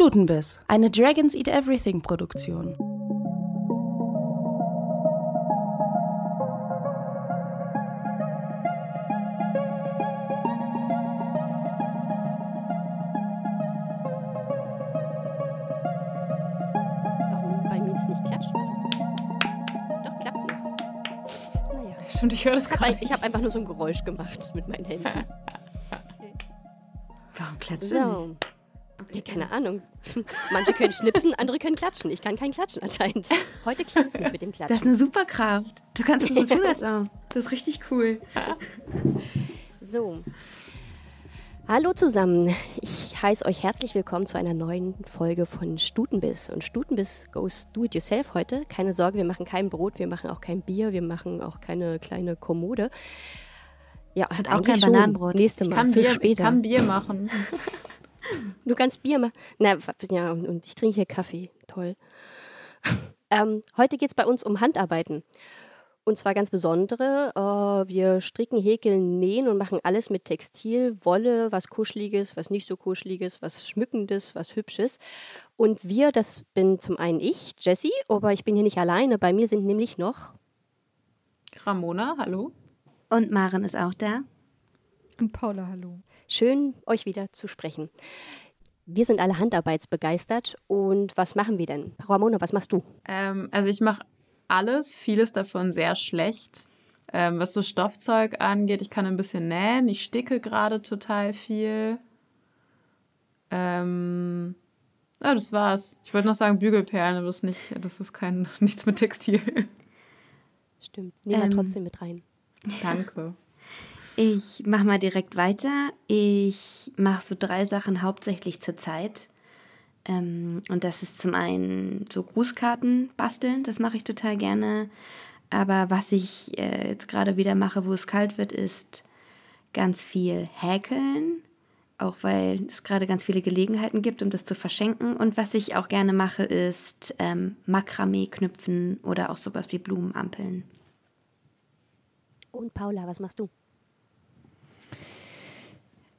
Stutenbiss, eine Dragons Eat Everything Produktion. Warum bei mir das nicht klatscht? Doch, klappt noch. Naja. Stimmt, ich höre das Ich habe gerade. ich hab einfach nur so ein Geräusch gemacht mit meinen Händen. Warum klatschst du nicht? Ja, keine Ahnung. Manche können schnipsen, andere können klatschen. Ich kann kein Klatschen anscheinend. Heute klappt es nicht mit dem Das ist Klatschen. eine Superkraft. Du kannst es so tun als auch. Das ist richtig cool. So. Hallo zusammen. Ich heiße euch herzlich willkommen zu einer neuen Folge von Stutenbiss. Und Stutenbiss goes do it yourself heute. Keine Sorge, wir machen kein Brot, wir machen auch kein Bier, wir machen auch keine kleine Kommode. Ja, Und auch kein. Bananenbrot. Nächste Ich Mal, kann, für Bier, ich später. kann Bier machen. Du kannst Bier machen. Na, ja, und und ich trinke hier Kaffee. Toll. ähm, heute geht es bei uns um Handarbeiten. Und zwar ganz besondere. Äh, wir stricken, häkeln, nähen und machen alles mit Textil, Wolle, was Kuscheliges, was nicht so Kuscheliges, was Schmückendes, was Hübsches. Und wir, das bin zum einen ich, Jessie, aber ich bin hier nicht alleine. Bei mir sind nämlich noch Ramona, hallo. Und Maren ist auch da. Und Paula, hallo. Schön, euch wieder zu sprechen. Wir sind alle handarbeitsbegeistert. Und was machen wir denn? Ramona, was machst du? Ähm, also ich mache alles, vieles davon sehr schlecht. Ähm, was so Stoffzeug angeht, ich kann ein bisschen nähen, ich sticke gerade total viel. Ähm, ja, das war's. Ich wollte noch sagen Bügelperlen, aber das ist, nicht, das ist kein, nichts mit Textil. Stimmt, nehmen wir Ähm, trotzdem mit rein. Danke. Ich mache mal direkt weiter. Ich mache so drei Sachen hauptsächlich zur Zeit. Ähm, und das ist zum einen so Grußkarten basteln, das mache ich total gerne. Aber was ich äh, jetzt gerade wieder mache, wo es kalt wird, ist ganz viel häkeln. Auch weil es gerade ganz viele Gelegenheiten gibt, um das zu verschenken. Und was ich auch gerne mache, ist ähm, Makramee knüpfen oder auch sowas wie Blumenampeln. Und Paula, was machst du?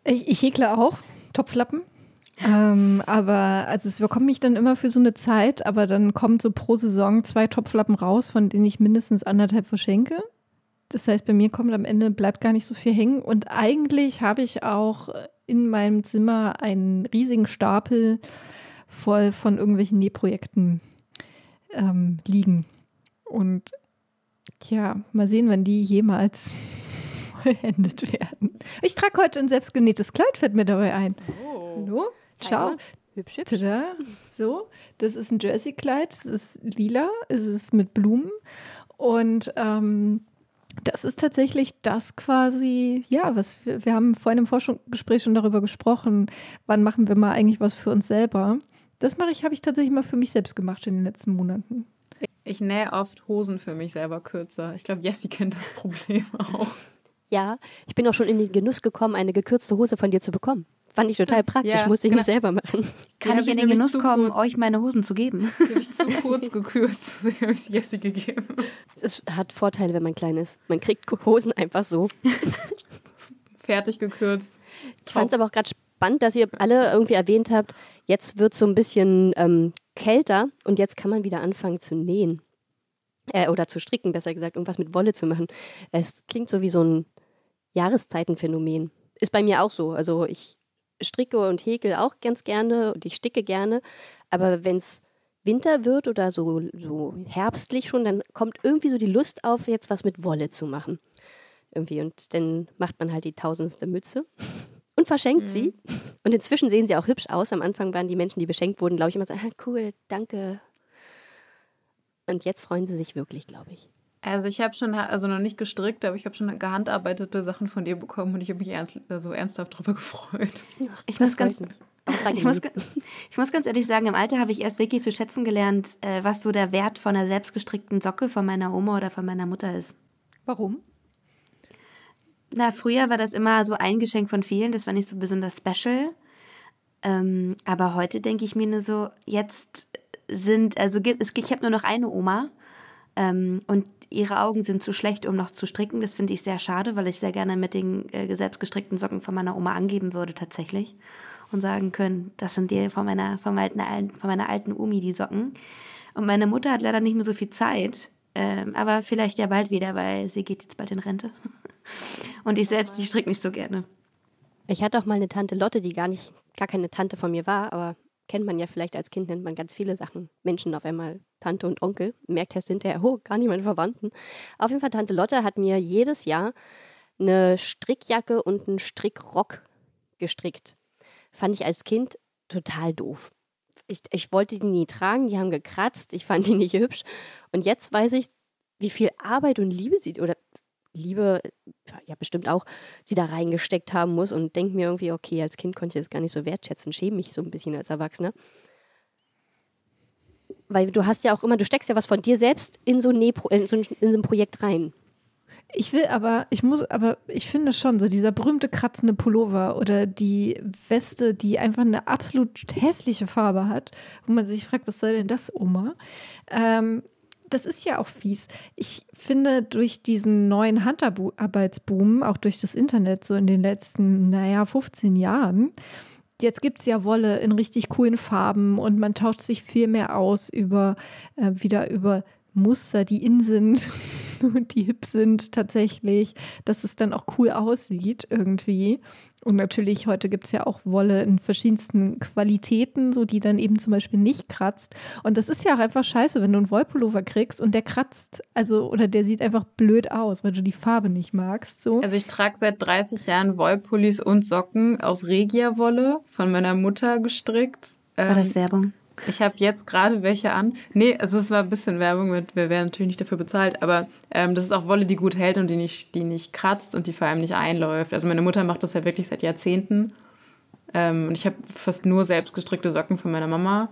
Ich, ich häkle auch Topflappen. Ähm, aber also es überkommt mich dann immer für so eine Zeit, aber dann kommen so pro Saison zwei Topflappen raus, von denen ich mindestens anderthalb verschenke. Das heißt, bei mir kommt am Ende bleibt gar nicht so viel hängen. Und eigentlich habe ich auch in meinem Zimmer einen riesigen Stapel voll von irgendwelchen Nähprojekten ähm, liegen. Und tja, mal sehen, wann die jemals vollendet werden. Ich trage heute ein selbstgenähtes Kleid, fällt mir dabei ein. Hallo? Ciao. Hübsch, hübsch. Tada. So, das ist ein Jersey-Kleid, es ist lila, es ist mit Blumen und ähm, das ist tatsächlich das quasi, ja, was wir, wir haben vorhin im Forschungsgespräch schon darüber gesprochen, wann machen wir mal eigentlich was für uns selber. Das mache ich, habe ich tatsächlich mal für mich selbst gemacht in den letzten Monaten. Ich nähe oft Hosen für mich selber kürzer. Ich glaube, Jessie kennt das Problem auch. Ja, ich bin auch schon in den Genuss gekommen, eine gekürzte Hose von dir zu bekommen. Fand ich total praktisch, Ja, musste ich genau. nicht selber machen. Kann Die ich in den Genuss kommen, kurz. euch meine Hosen zu geben? Die habe ich zu kurz gekürzt. Deswegen habe ich sie Jessie gegeben. Es hat Vorteile, wenn man klein ist. Man kriegt Hosen einfach so. Fertig gekürzt. Ich fand es aber auch gerade spannend, dass ihr alle irgendwie erwähnt habt, jetzt wird es so ein bisschen ähm, kälter und jetzt kann man wieder anfangen zu nähen. Äh, oder zu stricken, besser gesagt, irgendwas mit Wolle zu machen. Es klingt so wie so ein Jahreszeitenphänomen. Ist bei mir auch so. Also ich stricke und häkel auch ganz gerne und ich sticke gerne. Aber wenn es Winter wird oder so, so herbstlich schon, dann kommt irgendwie so die Lust auf, jetzt was mit Wolle zu machen. Irgendwie. Und dann macht man halt die tausendste Mütze und verschenkt sie. Und inzwischen sehen sie auch hübsch aus. Am Anfang waren die Menschen, die beschenkt wurden, glaube ich, immer so, ah, cool, danke. Und jetzt freuen sie sich wirklich, glaube ich. Also ich habe schon, also noch nicht gestrickt, aber ich habe schon gehandarbeitete Sachen von dir bekommen und ich habe mich ernst, also ernsthaft drüber gefreut. Ich muss, ganz, ich, muss, ich muss ganz ehrlich sagen, im Alter habe ich erst wirklich zu schätzen gelernt, äh, was so der Wert von einer selbstgestrickten Socke von meiner Oma oder von meiner Mutter ist. Warum? Na, früher war das immer so ein Geschenk von vielen, das war nicht so besonders special. Ähm, aber heute denke ich mir nur so, jetzt sind, also gibt es, ich habe nur noch eine Oma ähm, und ihre Augen sind zu schlecht, um noch zu stricken. Das finde ich sehr schade, weil ich sehr gerne mit den äh, selbstgestrickten Socken von meiner Oma angeben würde tatsächlich. und sagen können, das sind die von meiner, von meiner, von meiner alten Omi, die Socken. Und meine Mutter hat leider nicht mehr so viel Zeit, ähm, aber vielleicht ja bald wieder, weil sie geht jetzt bald in Rente. Und ich selbst, die strickt nicht so gerne. Ich hatte auch mal eine Tante Lotte, die gar nicht, gar keine Tante von mir war, aber kennt man ja vielleicht als Kind, nennt man ganz viele Sachen. Menschen auf einmal Tante und Onkel. Merkt erst hinterher, oh, gar nicht meine Verwandten. Auf jeden Fall, Tante Lotte hat mir jedes Jahr eine Strickjacke und einen Strickrock gestrickt. Fand ich als Kind total doof. Ich, ich wollte die nie tragen, die haben gekratzt, ich fand die nicht hübsch. Und jetzt weiß ich, wie viel Arbeit und Liebe sie, oder Liebe, ja bestimmt auch, sie da reingesteckt haben muss und denke mir irgendwie, okay, als Kind konnte ich das gar nicht so wertschätzen, schäme mich so ein bisschen als Erwachsener. Weil du hast ja auch immer, du steckst ja was von dir selbst in so ein, in so ein, in so ein Projekt rein. Ich will aber, ich muss, aber ich finde schon, so dieser berühmte kratzende Pullover oder die Weste, die einfach eine absolut hässliche Farbe hat, wo man sich fragt, was soll denn das, Oma? Ähm, das ist ja auch fies. Ich finde, durch diesen neuen Handarbeitsboom, auch durch das Internet, so in den letzten, naja, 15 Jahren, jetzt gibt es ja Wolle in richtig coolen Farben und man tauscht sich viel mehr aus über äh, wieder über Muster, die in sind und die hip sind tatsächlich, dass es dann auch cool aussieht irgendwie. Und natürlich, heute gibt es ja auch Wolle in verschiedensten Qualitäten, so die dann eben zum Beispiel nicht kratzt. Und das ist ja auch einfach scheiße, wenn du einen Wollpullover kriegst und der kratzt, also oder der sieht einfach blöd aus, weil du die Farbe nicht magst. So. Also ich trage seit 30 Jahren Wollpullis und Socken aus Regia-Wolle von meiner Mutter gestrickt. War das ähm, Werbung? Ich habe jetzt gerade welche an. Nee, also es war ein bisschen Werbung mit, wir werden natürlich nicht dafür bezahlt, aber ähm, das ist auch Wolle, die gut hält und die nicht, die nicht kratzt und die vor allem nicht einläuft. Also meine Mutter macht das ja wirklich seit Jahrzehnten. Ähm, und ich habe fast nur selbst gestrickte Socken von meiner Mama.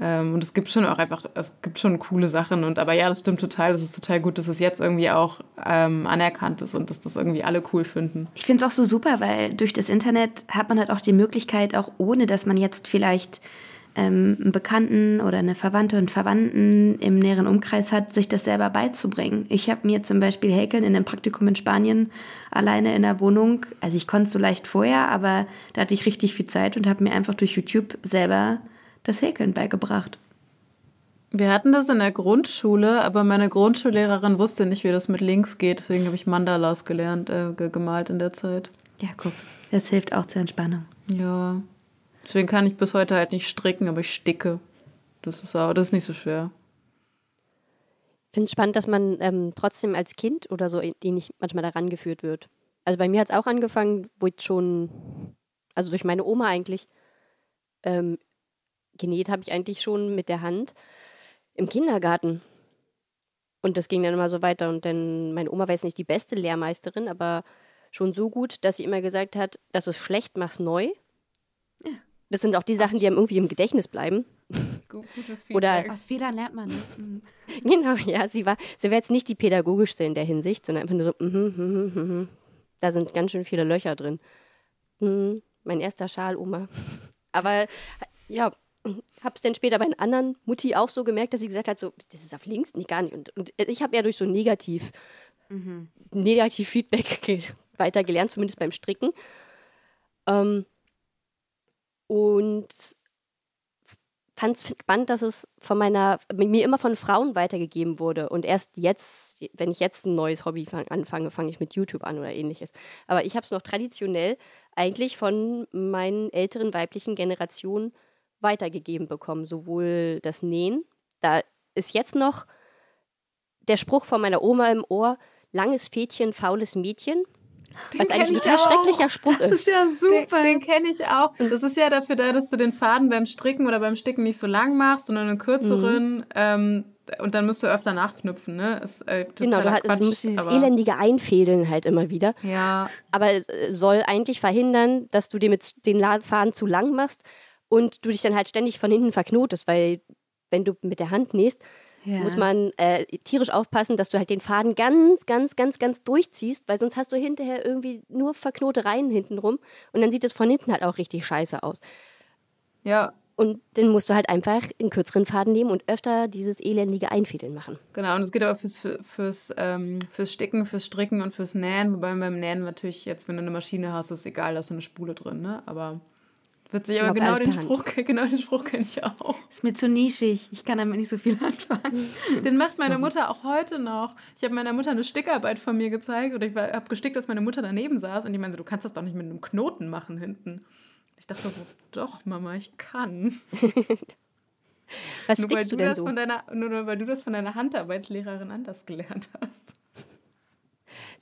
Ähm, und es gibt schon auch einfach, es gibt schon coole Sachen. Und aber ja, das stimmt total. Das ist total gut, dass es jetzt irgendwie auch ähm, anerkannt ist und dass das irgendwie alle cool finden. Ich finde es auch so super, weil durch das Internet hat man halt auch die Möglichkeit, auch ohne dass man jetzt vielleicht ähm, einen Bekannten oder eine Verwandte und Verwandten im näheren Umkreis hat, sich das selber beizubringen. Ich habe mir zum Beispiel Häkeln in einem Praktikum in Spanien alleine in der Wohnung, also ich konnte es so leicht vorher, aber da hatte ich richtig viel Zeit und habe mir einfach durch YouTube selber das Häkeln beigebracht. Wir hatten das in der Grundschule, aber meine Grundschullehrerin wusste nicht, wie das mit Links geht. Deswegen habe ich Mandalas gelernt, äh, gemalt in der Zeit. Ja, guck. Das hilft auch zur Entspannung. Ja. Deswegen kann ich bis heute halt nicht stricken, aber ich sticke. Das ist aber das ist nicht so schwer. Ich finde es spannend, dass man ähm, trotzdem als Kind oder so ähnlich manchmal daran geführt wird. Also bei mir hat es auch angefangen, wo ich schon, also durch meine Oma eigentlich, ähm, genäht habe ich eigentlich schon mit der Hand im Kindergarten. Und das ging dann immer so weiter. Und dann, meine Oma war jetzt nicht die beste Lehrmeisterin, aber schon so gut, dass sie immer gesagt hat, das ist schlecht, mach's neu. Ja. Das sind auch die Sachen, die einem irgendwie im Gedächtnis bleiben. Gutes Oder aus Fehlern lernt man. Ne? Mhm. Genau, ja, sie war, sie wäre jetzt nicht die pädagogischste in der Hinsicht, sondern einfach nur so, mm, mm, mm, da sind ganz schön viele Löcher drin. Mhm, mein erster Schal, Oma. Aber ja, habe es dann später bei einer anderen Mutti auch so gemerkt, dass sie gesagt hat, so, das ist auf links, nicht gar nicht. Und, und ich habe ja durch so negativ, mhm. negativ Feedback weiter gelernt, zumindest beim Stricken. Ähm, und fand es spannend, dass es von meiner, mir immer von Frauen weitergegeben wurde. Und erst jetzt, wenn ich jetzt ein neues Hobby fang, anfange, fange ich mit YouTube an oder ähnliches. Aber ich habe es noch traditionell eigentlich von meinen älteren weiblichen Generationen weitergegeben bekommen. Sowohl das Nähen, da ist jetzt noch der Spruch von meiner Oma im Ohr, langes Fädchen, faules Mädchen. Den was eigentlich ein total schrecklicher Spruch das ist. ja super. Den, den kenne ich auch. Das ist ja dafür da, dass du den Faden beim Stricken oder beim Sticken nicht so lang machst, sondern einen kürzeren. Mhm. Ähm, und dann musst du öfter nachknüpfen, ne? Ist, äh, genau, du, Quatsch, du musst dieses elendige Einfädeln halt immer wieder. Ja. Aber es soll eigentlich verhindern, dass du dir mit den Faden zu lang machst und du dich dann halt ständig von hinten verknotest, weil wenn du mit der Hand nähst, ja. muss man äh, tierisch aufpassen, dass du halt den Faden ganz, ganz, ganz, ganz durchziehst, weil sonst hast du hinterher irgendwie nur Verknotereien hintenrum und dann sieht es von hinten halt auch richtig scheiße aus. Ja. Und dann musst du halt einfach einen kürzeren Faden nehmen und öfter dieses elendige Einfädeln machen. Genau, und es geht aber fürs, fürs, ähm, fürs Sticken, fürs Stricken und fürs Nähen, wobei beim Nähen natürlich jetzt, wenn du eine Maschine hast, ist es egal, da ist so eine Spule drin, ne? Aber Witzig, aber genau alles den. Spruch, genau den Spruch kenne ich auch. Ist mir zu nischig. Ich kann damit nicht so viel anfangen. Den macht meine Mutter auch heute noch. Ich habe meiner Mutter eine Stickarbeit von mir gezeigt oder ich habe gestickt, dass meine Mutter daneben saß und die meinte, du kannst das doch nicht mit einem Knoten machen hinten. Ich dachte so, doch, Mama, ich kann. Was Nur stickst du du denn das so? von deiner, nur weil du das von deiner Handarbeitslehrerin anders gelernt hast.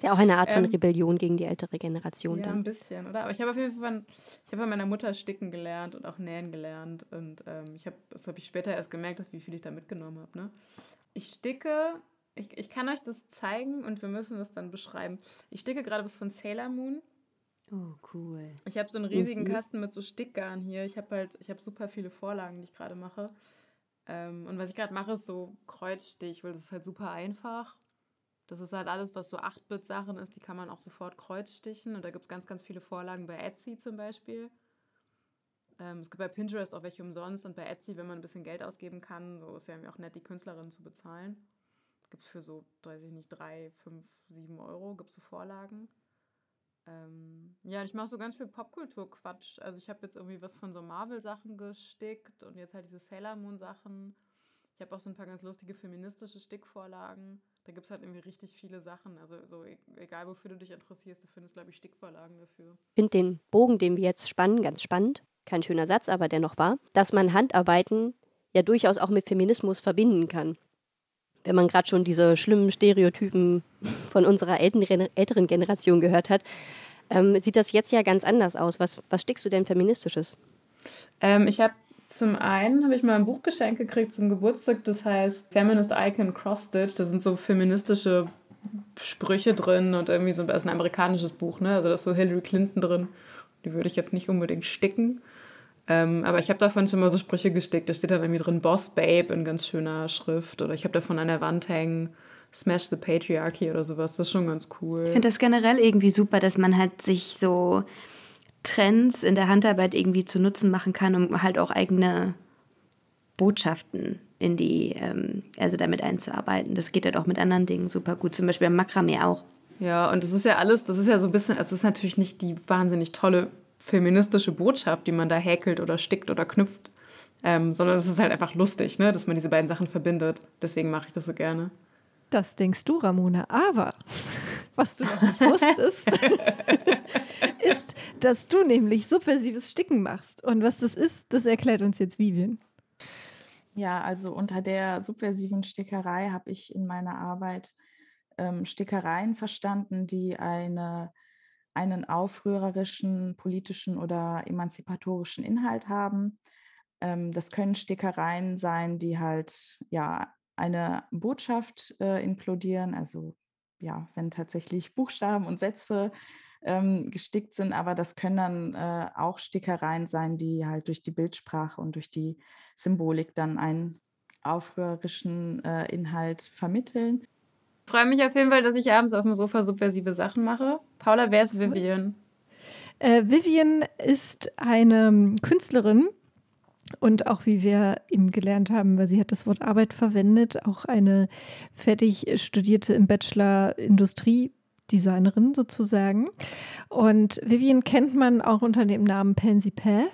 Ist ja auch eine Art von Ähm, Rebellion gegen die ältere Generation Ja, ein dann. bisschen, oder? Aber ich habe auf jeden Fall von, ich habe von meiner Mutter sticken gelernt und auch nähen gelernt. Und ähm, ich habe, das habe ich später erst gemerkt, dass, wie viel ich da mitgenommen habe. Ne? Ich sticke, ich, ich kann euch das zeigen und wir müssen das dann beschreiben. Ich sticke gerade was von Sailor Moon. Oh, cool. Ich habe so einen riesigen Kasten mit so Stickgarn hier. Ich habe halt, ich habe super viele Vorlagen, die ich gerade mache. Ähm, und was ich gerade mache, ist so Kreuzstich, weil das ist halt super einfach. Das ist halt alles, was so 8-Bit-Sachen ist, die kann man auch sofort kreuzstichen. Und da gibt es ganz, ganz viele Vorlagen bei Etsy zum Beispiel. Ähm, es gibt bei Pinterest auch welche umsonst und bei Etsy, wenn man ein bisschen Geld ausgeben kann, so ist ja auch nett, die Künstlerin zu bezahlen. Gibt es für so, weiß ich nicht, 3, 5, 7 Euro, gibt es so Vorlagen. Ähm, ja, ich mache so ganz viel Popkultur-Quatsch. Also ich habe jetzt irgendwie was von so Marvel-Sachen gestickt und jetzt halt diese Sailor Moon-Sachen. Ich habe auch so ein paar ganz lustige feministische Stickvorlagen. Da gibt es halt irgendwie richtig viele Sachen. Also so e- egal, wofür du dich interessierst, du findest, glaube ich, Stickvorlagen dafür. Ich finde den Bogen, den wir jetzt spannen, ganz spannend. Kein schöner Satz, aber dennoch wahr. Dass man Handarbeiten ja durchaus auch mit Feminismus verbinden kann. Wenn man gerade schon diese schlimmen Stereotypen von unserer älteren, älteren Generation gehört hat, ähm, sieht das jetzt ja ganz anders aus. Was, was stickst du denn Feministisches? Ähm, ich habe zum einen habe ich mal ein Buch geschenkt gekriegt zum Geburtstag, das heißt Feminist Icon Cross Stitch. Da sind so feministische Sprüche drin und irgendwie so das ist ein amerikanisches Buch, ne? Also da ist so Hillary Clinton drin. Die würde ich jetzt nicht unbedingt sticken. Ähm, aber ich habe davon schon mal so Sprüche gestickt. Da steht dann irgendwie drin Boss Babe in ganz schöner Schrift. Oder ich habe davon an der Wand hängen Smash the Patriarchy oder sowas. Das ist schon ganz cool. Ich finde das generell irgendwie super, dass man halt sich so Trends in der Handarbeit irgendwie zu Nutzen machen kann, um halt auch eigene Botschaften in die, ähm, also damit einzuarbeiten. Das geht halt auch mit anderen Dingen super gut. Zum Beispiel am Makramee auch. Ja, und das ist ja alles, das ist ja so ein bisschen, es ist natürlich nicht die wahnsinnig tolle feministische Botschaft, die man da häkelt oder stickt oder knüpft, ähm, sondern es ist halt einfach lustig, ne, dass man diese beiden Sachen verbindet. Deswegen mache ich das so gerne. Das denkst du, Ramona. Aber was du noch nicht wusstest, ist, dass du nämlich subversives Sticken machst. Und was das ist, das erklärt uns jetzt Vivian. Ja, also unter der subversiven Stickerei habe ich in meiner Arbeit ähm, Stickereien verstanden, die eine, einen aufrührerischen, politischen oder emanzipatorischen Inhalt haben. Ähm, das können Stickereien sein, die halt ja eine Botschaft äh, inkludieren, also ja, wenn tatsächlich Buchstaben und Sätze ähm, gestickt sind, aber das können dann äh, auch Stickereien sein, die halt durch die Bildsprache und durch die Symbolik dann einen aufrührerischen äh, Inhalt vermitteln. Ich freue mich auf jeden Fall, dass ich abends auf dem Sofa subversive Sachen mache. Paula, wer ist Vivian? Äh, Vivian ist eine ähm, Künstlerin und auch wie wir eben gelernt haben, weil sie hat das Wort Arbeit verwendet, auch eine fertig studierte im Bachelor Industriedesignerin sozusagen. Und Vivian kennt man auch unter dem Namen Pansy Path.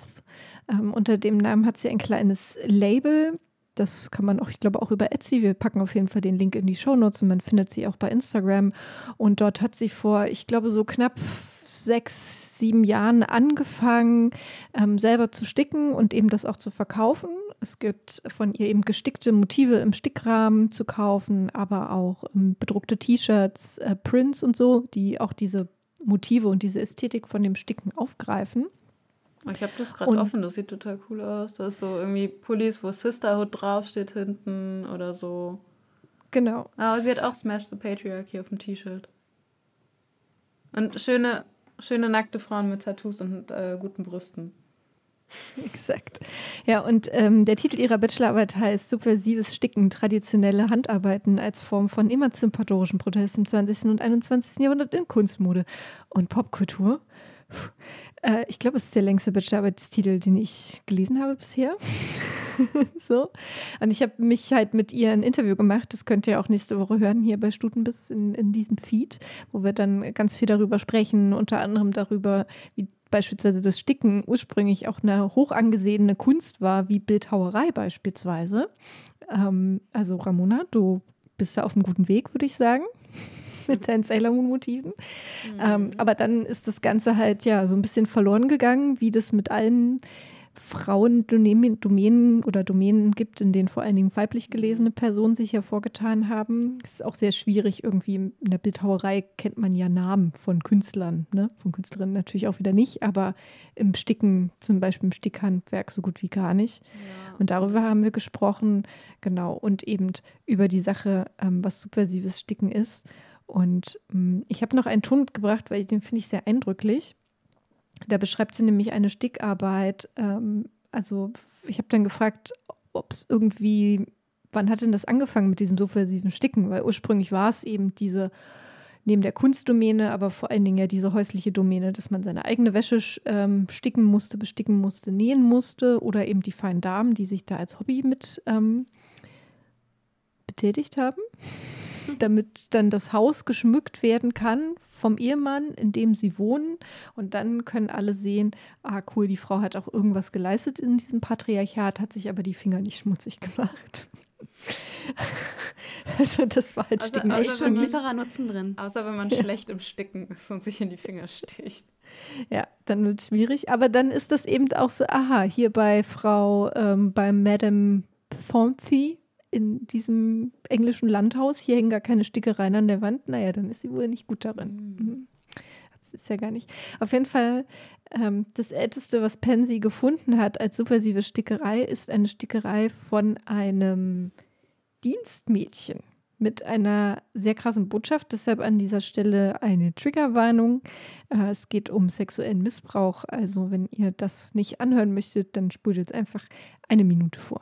Ähm, unter dem Namen hat sie ein kleines Label. Das kann man auch, ich glaube, auch über Etsy. Wir packen auf jeden Fall den Link in die Shownotes und man findet sie auch bei Instagram. Und dort hat sie vor, ich glaube, so knapp sechs, sieben Jahren angefangen, ähm, selber zu sticken und eben das auch zu verkaufen. Es gibt von ihr eben gestickte Motive im Stickrahmen zu kaufen, aber auch ähm, bedruckte T-Shirts, äh, Prints und so, die auch diese Motive und diese Ästhetik von dem Sticken aufgreifen. Ich habe das gerade offen, das sieht total cool aus. Da ist so irgendwie Pullis, wo Sisterhood draufsteht hinten oder so. Genau. Aber sie hat auch Smash the Patriarchy auf dem T-Shirt. Und schöne, schöne nackte Frauen mit Tattoos und äh, guten Brüsten. Exakt. Ja, und ähm, der Titel ihrer Bachelorarbeit heißt Subversives Sticken, traditionelle Handarbeiten als Form von emanzipatorischen Protest im 20. und 21. Jahrhundert in Kunstmode und Popkultur. Äh, ich glaube, es ist der längste Bachelorarbeitstitel, den ich gelesen habe bisher. so. Und ich habe mich halt mit ihr ein Interview gemacht. Das könnt ihr auch nächste Woche hören hier bei Stutenbiss in, in diesem Feed, wo wir dann ganz viel darüber sprechen, unter anderem darüber, wie beispielsweise das Sticken ursprünglich auch eine hoch angesehene Kunst war, wie Bildhauerei beispielsweise. Ähm, also Ramona, du bist da auf einem guten Weg, würde ich sagen mit deinen Sailor Moon Motiven. Mhm. Ähm, aber dann ist das Ganze halt ja so ein bisschen verloren gegangen, wie das mit allen Frauendomänen oder Domänen gibt, in denen vor allen Dingen weiblich gelesene Personen sich hervorgetan haben. Es ist auch sehr schwierig, irgendwie in der Bildhauerei kennt man ja Namen von Künstlern, ne? von Künstlerinnen natürlich auch wieder nicht, aber im Sticken, zum Beispiel im Stickhandwerk so gut wie gar nicht. Ja. Und darüber haben wir gesprochen, genau, und eben über die Sache, ähm, was subversives Sticken ist. Und ähm, ich habe noch einen Ton mitgebracht, weil ich den finde ich sehr eindrücklich. Da beschreibt sie nämlich eine Stickarbeit. Ähm, also ich habe dann gefragt, ob es irgendwie, wann hat denn das angefangen mit diesem subversiven Sticken? Weil ursprünglich war es eben diese, neben der Kunstdomäne, aber vor allen Dingen ja diese häusliche Domäne, dass man seine eigene Wäsche ähm, sticken musste, besticken musste, nähen musste oder eben die feinen Damen, die sich da als Hobby mit ähm, betätigt haben damit dann das Haus geschmückt werden kann vom Ehemann, in dem sie wohnen. Und dann können alle sehen, ah cool, die Frau hat auch irgendwas geleistet in diesem Patriarchat, hat sich aber die Finger nicht schmutzig gemacht. also das war halt also, also schon tieferer Nutzen drin. Außer wenn man ja. schlecht im Sticken ist und sich in die Finger sticht. Ja, dann wird es schwierig. Aber dann ist das eben auch so, aha, hier bei Frau, ähm, bei Madame Fonty, in diesem englischen Landhaus, hier hängen gar keine Stickereien an der Wand, naja, dann ist sie wohl nicht gut darin. Mhm. mhm. Das ist ja gar nicht. Auf jeden Fall, ähm, das Älteste, was Pansy gefunden hat als subversive Stickerei, ist eine Stickerei von einem Dienstmädchen mit einer sehr krassen Botschaft. Deshalb an dieser Stelle eine Triggerwarnung. Äh, es geht um sexuellen Missbrauch. Also wenn ihr das nicht anhören möchtet, dann spult jetzt einfach eine Minute vor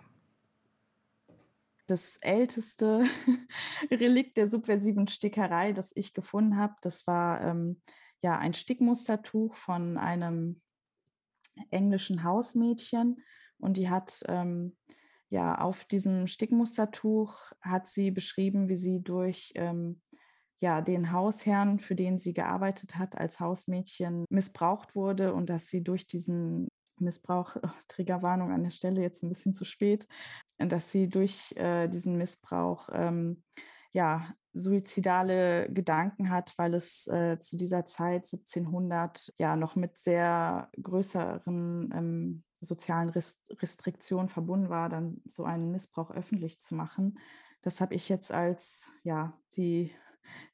das älteste Relikt der subversiven Stickerei, das ich gefunden habe. Das war ähm, ja ein Stickmustertuch von einem englischen Hausmädchen und die hat ähm, ja auf diesem Stickmustertuch hat sie beschrieben, wie sie durch ähm, ja, den Hausherrn, für den sie gearbeitet hat als Hausmädchen, missbraucht wurde und dass sie durch diesen Missbrauch, oh, Triggerwarnung an der Stelle jetzt ein bisschen zu spät, dass sie durch äh, diesen Missbrauch ähm, ja, suizidale Gedanken hat, weil es äh, zu dieser Zeit 1700 ja noch mit sehr größeren ähm, sozialen Rest Restriktionen verbunden war, dann so einen Missbrauch öffentlich zu machen. Das habe ich jetzt als ja die,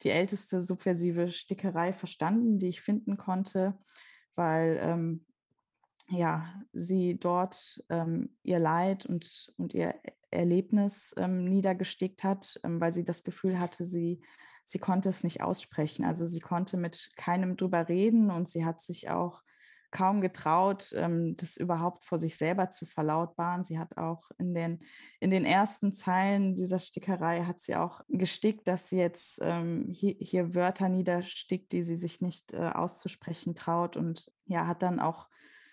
die älteste subversive Stickerei verstanden, die ich finden konnte, weil ähm, ja, sie dort ähm, ihr Leid und, und ihr Erlebnis ähm, niedergestickt hat, ähm, weil sie das Gefühl hatte, sie, sie konnte es nicht aussprechen. Also sie konnte mit keinem drüber reden und sie hat sich auch kaum getraut, ähm, das überhaupt vor sich selber zu verlautbaren. Sie hat auch in den, in den ersten Zeilen dieser Stickerei hat sie auch gestickt, dass sie jetzt ähm, hier, hier, Wörter niederstickt, die sie sich nicht äh, auszusprechen traut und ja, hat dann auch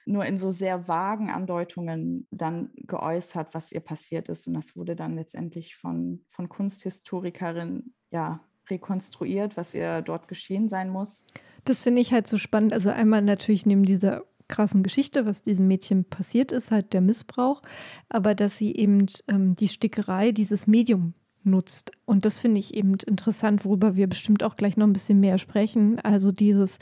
nur in so sehr vagen Andeutungen dann geäußert, was ihr passiert ist. Und das wurde dann letztendlich von, von Kunsthistorikerinnen ja, rekonstruiert, was ihr dort geschehen sein muss. Das finde ich halt so spannend. Also einmal natürlich neben dieser krassen Geschichte, was diesem Mädchen passiert ist, halt der Missbrauch, aber dass sie eben ähm, die Stickerei, dieses Medium nutzt. Und das finde ich eben interessant, worüber wir bestimmt auch gleich noch ein bisschen mehr sprechen. Also dieses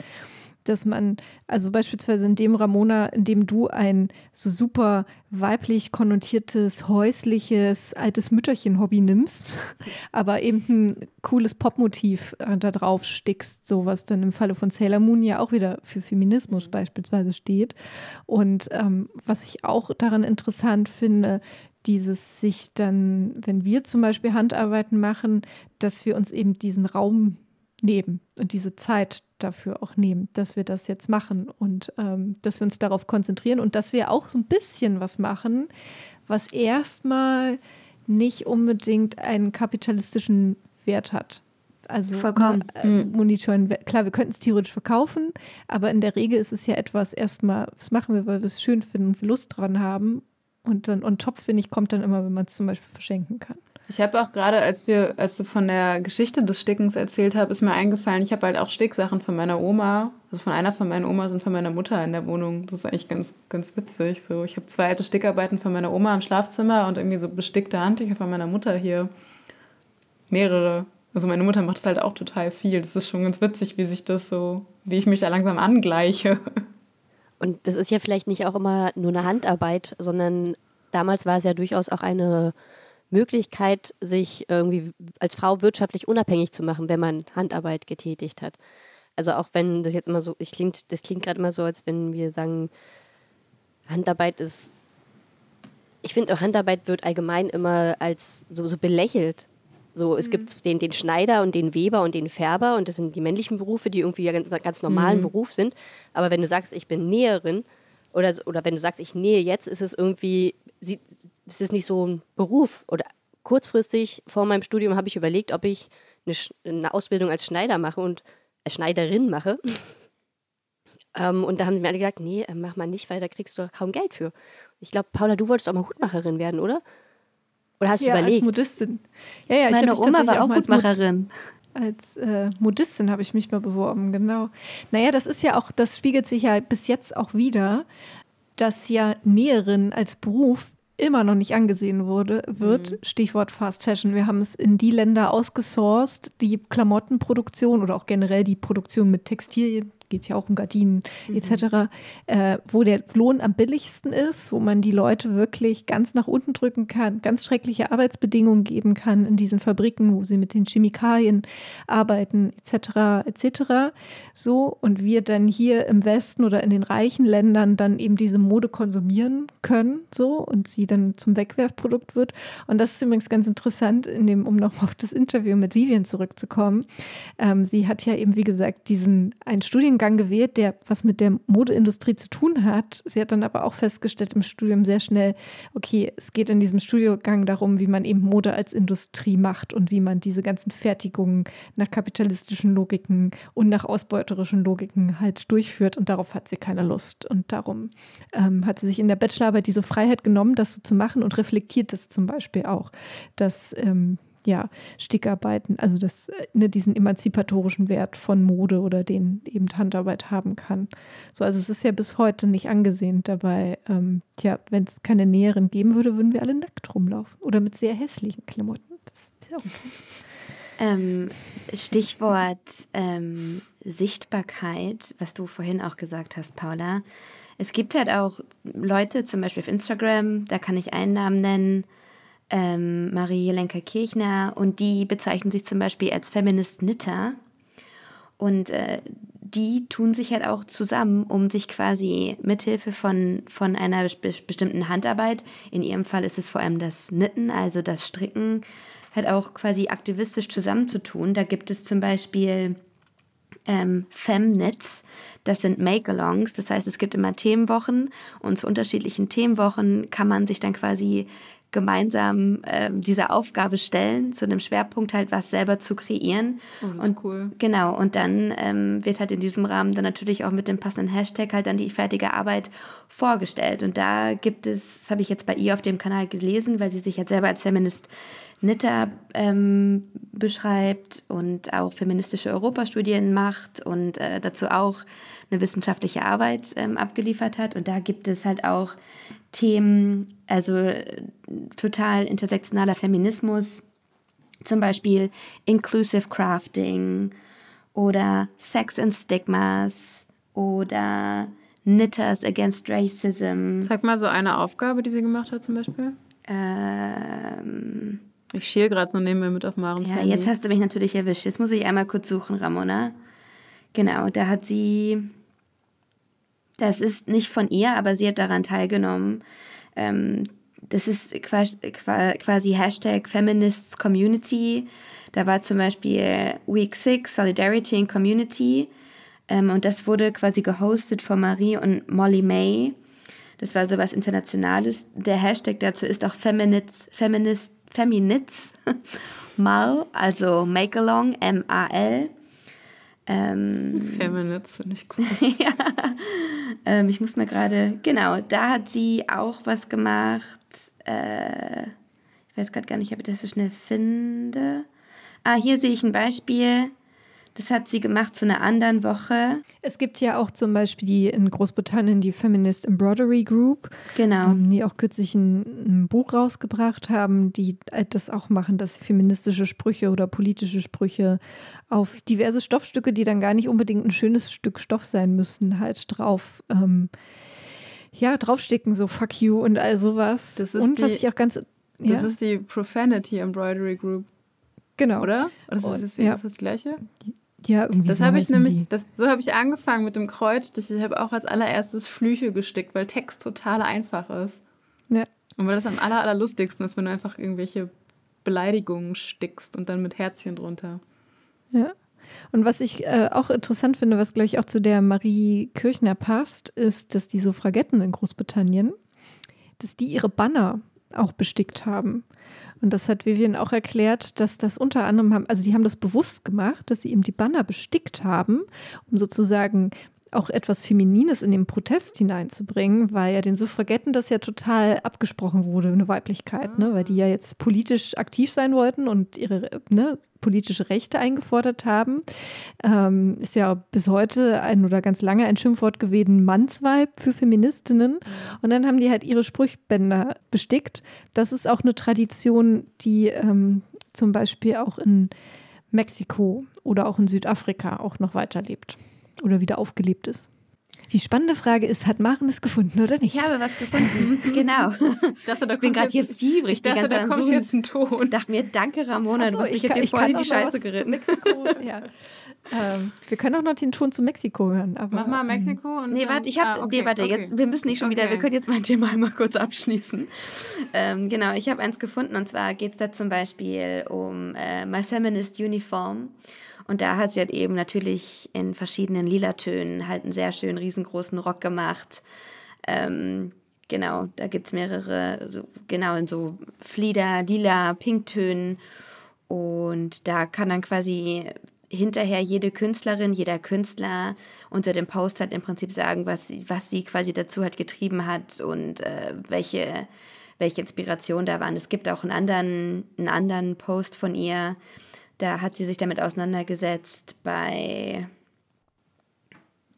dass man, also beispielsweise in dem Ramona, in dem du ein so super weiblich konnotiertes, häusliches, altes Mütterchen-Hobby nimmst, aber eben ein cooles Popmotiv äh, da drauf stickst, so was dann im Falle von Sailor Moon ja auch wieder für Feminismus mhm. beispielsweise steht. Und ähm, was ich auch daran interessant finde, dieses sich dann, wenn wir zum Beispiel Handarbeiten machen, dass wir uns eben diesen Raum nehmen und diese Zeit dafür auch nehmen, dass wir das jetzt machen und ähm, dass wir uns darauf konzentrieren und dass wir auch so ein bisschen was machen, was erstmal nicht unbedingt einen kapitalistischen Wert hat. Also Vollkommen. Äh, hm. monitoren, klar, wir könnten es theoretisch verkaufen, aber in der Regel ist es ja etwas erstmal, das machen wir, weil wir es schön finden und Lust dran haben Und dann on top, finde ich, kommt dann immer, wenn man es zum Beispiel verschenken kann. Ich habe auch gerade, als wir, als du von der Geschichte des Stickens erzählt hast, ist mir eingefallen, ich habe halt auch Sticksachen von meiner Oma, also von einer von meinen Omas und von meiner Mutter in der Wohnung. Das ist eigentlich ganz, ganz witzig. So, ich habe zwei alte Stickarbeiten von meiner Oma im Schlafzimmer und irgendwie so bestickte Handtücher von meiner Mutter hier. Mehrere. Also meine Mutter macht das halt auch total viel. Das ist schon ganz witzig, wie sich das so, wie ich mich da langsam angleiche. Und das ist ja vielleicht nicht auch immer nur eine Handarbeit, sondern damals war es ja durchaus auch eine Möglichkeit, sich irgendwie als Frau wirtschaftlich unabhängig zu machen, wenn man Handarbeit getätigt hat. Also auch wenn das jetzt immer so, ich klingt, das klingt gerade immer so, als wenn wir sagen, Handarbeit ist. Ich finde, Handarbeit wird allgemein immer als so, so belächelt. So, es mhm. gibt den, den Schneider und den Weber und den Färber und das sind die männlichen Berufe, die irgendwie ja ganz, ganz normalen mhm. Beruf sind. Aber wenn du sagst, ich bin Näherin oder, oder wenn du sagst, ich nähe jetzt, ist es irgendwie, ist es nicht so ein Beruf. Oder kurzfristig vor meinem Studium habe ich überlegt, ob ich eine, eine Ausbildung als Schneider mache und als Schneiderin mache. ähm, und da haben mir alle gesagt, nee, äh, mach mal nicht, weil da kriegst du kaum Geld für. Ich glaube, Paula, du wolltest auch mal Hutmacherin werden, oder? Oder hast du ja, überlegt? Als Modistin. Ja, ja, Meine ich Oma war auch Hutmacherin. Als äh, Modistin habe ich mich mal beworben, genau. Naja, das ist ja auch, das spiegelt sich ja bis jetzt auch wieder, dass ja Näherin als Beruf immer noch nicht angesehen wurde, wird. Mhm. Stichwort Fast Fashion. Wir haben es in die Länder ausgesourced, die Klamottenproduktion oder auch generell die Produktion mit Textilien geht ja auch um Gardinen mhm. etc., äh, wo der Lohn am billigsten ist, wo man die Leute wirklich ganz nach unten drücken kann, ganz schreckliche Arbeitsbedingungen geben kann in diesen Fabriken, wo sie mit den Chemikalien arbeiten etc. etc. So und wir dann hier im Westen oder in den reichen Ländern dann eben diese Mode konsumieren können so und sie dann zum Wegwerfprodukt wird. Und das ist übrigens ganz interessant, in dem, um nochmal auf das Interview mit Vivian zurückzukommen. Ähm, sie hat ja eben, wie gesagt, diesen einen Studien Studiengang gewählt, der was mit der Modeindustrie zu tun hat. Sie hat dann aber auch festgestellt im Studium sehr schnell, okay, es geht in diesem Studiengang darum, wie man eben Mode als Industrie macht und wie man diese ganzen Fertigungen nach kapitalistischen Logiken und nach ausbeuterischen Logiken halt durchführt. Und darauf hat sie keine Lust. Und darum ähm, hat sie sich in der Bachelorarbeit diese Freiheit genommen, das so zu machen und reflektiert das zum Beispiel auch, dass ähm, ja, Stickarbeiten, also das, ne, diesen emanzipatorischen Wert von Mode oder den eben Handarbeit haben kann. So, also es ist ja bis heute nicht angesehen dabei. Ähm, tja, wenn es keine Näheren geben würde, würden wir alle nackt rumlaufen oder mit sehr hässlichen Klamotten. Das ist auch ähm, Stichwort ähm, Sichtbarkeit, was du vorhin auch gesagt hast, Paula. Es gibt halt auch Leute, zum Beispiel auf Instagram, da kann ich einen Namen nennen, ähm, Marie Lenker-Kirchner und die bezeichnen sich zum Beispiel als Feminist Knitter. Und äh, die tun sich halt auch zusammen, um sich quasi mithilfe von, von einer be bestimmten Handarbeit, in ihrem Fall ist es vor allem das Knitten, also das Stricken, halt auch quasi aktivistisch zusammenzutun. Da gibt es zum Beispiel ähm, Femnits, das sind Make-Alongs, das heißt, es gibt immer Themenwochen und zu unterschiedlichen Themenwochen kann man sich dann quasi gemeinsam äh, diese Aufgabe stellen, zu einem Schwerpunkt halt was selber zu kreieren. Oh, das und, ist cool. Genau, und dann ähm, wird halt in diesem Rahmen dann natürlich auch mit dem passenden Hashtag halt dann die fertige Arbeit vorgestellt. Und da gibt es, das habe ich jetzt bei ihr auf dem Kanal gelesen, weil sie sich jetzt selber als Feminist Nitter ähm, beschreibt und auch feministische Europastudien macht und äh, dazu auch eine wissenschaftliche Arbeit ähm, abgeliefert hat. Und da gibt es halt auch Themen, also total intersektionaler Feminismus, zum Beispiel Inclusive Crafting oder Sex and Stigmas oder Knitters Against Racism. Sag mal so eine Aufgabe, die sie gemacht hat zum Beispiel. Ähm, ich schiel gerade so neben mir mit auf Marens Ja, Handy. jetzt hast du mich natürlich erwischt. Jetzt muss ich einmal kurz suchen, Ramona. Genau, da hat sie das ist nicht von ihr, aber sie hat daran teilgenommen. Ähm, das ist quasi Hashtag Feminists Community. Da war zum Beispiel Week 6 Solidarity in Community. Ähm, und das wurde quasi gehostet von Marie und Molly May. Das war sowas Internationales. Der Hashtag dazu ist auch Feminits, Feminist, Feminits, Mal, also Make Along, M-A-L. Ähm, Feminist finde ich gut. ja. Ähm, ich muss mal gerade, genau, da hat sie auch was gemacht. Äh, ich weiß gerade gar nicht, ob ich das so schnell finde. Ah, hier sehe ich ein Beispiel. Das hat sie gemacht zu einer anderen Woche. Es gibt ja auch zum Beispiel die in Großbritannien die Feminist Embroidery Group, Genau. ähm, die auch kürzlich ein, ein Buch rausgebracht haben, die äh, das auch machen, dass sie feministische Sprüche oder politische Sprüche auf diverse Stoffstücke, die dann gar nicht unbedingt ein schönes Stück Stoff sein müssen, halt drauf. Ähm, ja, draufsticken, so fuck you und all sowas. Das ist und was die- ich auch ganz. Das Ja, ist die Profanity Embroidery Group, genau. oder? Oder ist das, Und- das, ja. ist das gleiche? Ja, irgendwie Das so habe ich nämlich, das, so habe ich angefangen mit dem Kreuzstich. Ich habe auch als allererstes Flüche gestickt, weil Text total einfach ist. Ja. Und weil das am aller, allerlustigsten ist, wenn du einfach irgendwelche Beleidigungen stickst und dann mit Herzchen drunter. Ja. Und was ich äh, auch interessant finde, was glaube ich auch zu der Marie Kirchner passt, ist, dass die Suffragetten in Großbritannien, dass die ihre Banner auch bestickt haben. Und das hat Vivian auch erklärt, dass das unter anderem haben, also die haben das bewusst gemacht, dass sie eben die Banner bestickt haben, um sozusagen auch etwas Feminines in den Protest hineinzubringen, weil ja den Suffragetten das ja total abgesprochen wurde, eine Weiblichkeit, ne? weil die ja jetzt politisch aktiv sein wollten und ihre ne, politische Rechte eingefordert haben. Ähm, ist ja bis heute ein oder ganz lange ein Schimpfwort gewesen, Mannsweib für Feministinnen. Und dann haben die halt ihre Sprüchbänder bestickt. Das ist auch eine Tradition, die ähm, zum Beispiel auch in Mexiko oder auch in Südafrika auch noch weiterlebt oder wieder aufgelebt ist. Die spannende Frage ist, hat Maren es gefunden oder nicht? Ich habe was gefunden. genau. Ich, dachte, da Ich bin gerade hier fiebrig. Ich die ganze da kommt so jetzt ein Ton. und dachte mir, danke Ramona, Ach du so, hast mich ich jetzt kann- hier ich voll in die Scheiße geritten. Mexiko, ja. ähm, wir können auch noch den Ton zu Mexiko hören. Aber, Mach mal ähm, Mexiko und Nee, warte, ich habe, ah, okay, nee, warte, okay. jetzt, wir müssen nicht schon wieder, Okay. wir können jetzt mein Thema einmal kurz abschließen. Ähm, genau, ich habe eins gefunden und zwar geht es da zum Beispiel um äh, My Feminist Uniform. Und da hat sie halt eben natürlich in verschiedenen Lila-Tönen halt einen sehr schönen riesengroßen Rock gemacht. Ähm, genau, da gibt es mehrere, so, genau in so Flieder, Lila, Pinktönen. Und da kann dann quasi hinterher jede Künstlerin, jeder Künstler unter dem Post halt im Prinzip sagen, was, sie- was sie quasi dazu halt getrieben hat und äh, welche, welche Inspiration da waren. Es gibt auch einen anderen, einen anderen Post von ihr, da hat sie sich damit auseinandergesetzt bei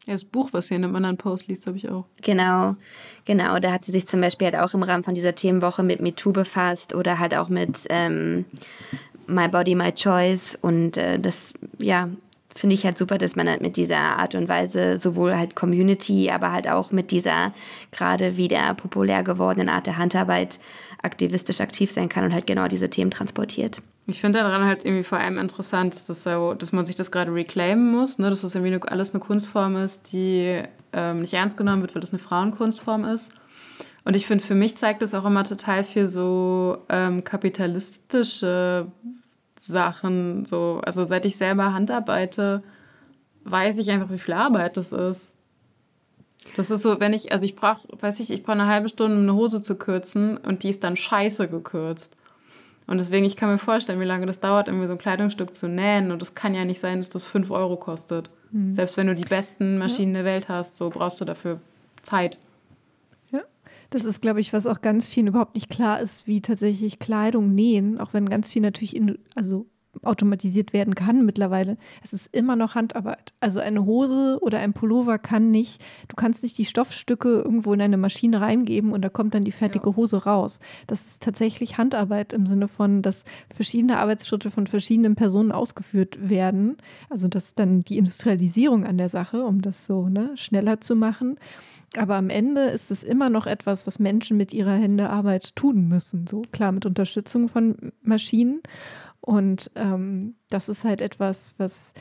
Ja, das Buch, was ihr in einem anderen Post liest, habe ich auch. Genau, genau. Da hat sie sich zum Beispiel halt auch im Rahmen von dieser Themenwoche mit MeToo befasst oder halt auch mit ähm, My Body, My Choice. Und äh, das, ja, finde ich halt super, dass man halt mit dieser Art und Weise sowohl halt Community, aber halt auch mit dieser gerade wieder populär gewordenen Art der Handarbeit aktivistisch aktiv sein kann und halt genau diese Themen transportiert. Ich finde daran halt irgendwie vor allem interessant, dass, das so, dass man sich das gerade reclaimen muss, ne? dass das irgendwie eine, alles eine Kunstform ist, die ähm, nicht ernst genommen wird, weil das eine Frauenkunstform ist. Und ich finde, für mich zeigt es auch immer total viel so ähm, kapitalistische Sachen. So. Also seit ich selber Handarbeite, weiß ich einfach, wie viel Arbeit das ist. Das ist so, wenn ich, also ich brauche, weiß ich, ich brauche eine halbe Stunde, um eine Hose zu kürzen und die ist dann scheiße gekürzt. Und deswegen, ich kann mir vorstellen, wie lange das dauert, irgendwie so ein Kleidungsstück zu nähen. Und es kann ja nicht sein, dass das 5 Euro kostet. Selbst wenn du die besten Maschinen der Welt hast, so brauchst du dafür Zeit. Ja, das ist, glaube ich, was auch ganz vielen überhaupt nicht klar ist, wie tatsächlich Kleidung nähen, auch wenn ganz viel natürlich in, also automatisiert werden kann mittlerweile. Es ist immer noch Handarbeit. Also eine Hose oder ein Pullover kann nicht, du kannst nicht die Stoffstücke irgendwo in eine Maschine reingeben und da kommt dann die fertige Hose raus. Das ist tatsächlich Handarbeit im Sinne von, dass verschiedene Arbeitsschritte von verschiedenen Personen ausgeführt werden. Also das ist dann die Industrialisierung an der Sache, um das so ne, schneller zu machen. Aber am Ende ist es immer noch etwas, was Menschen mit ihrer Hände Arbeit tun müssen. So klar mit Unterstützung von Maschinen. Und ähm, das ist halt etwas, was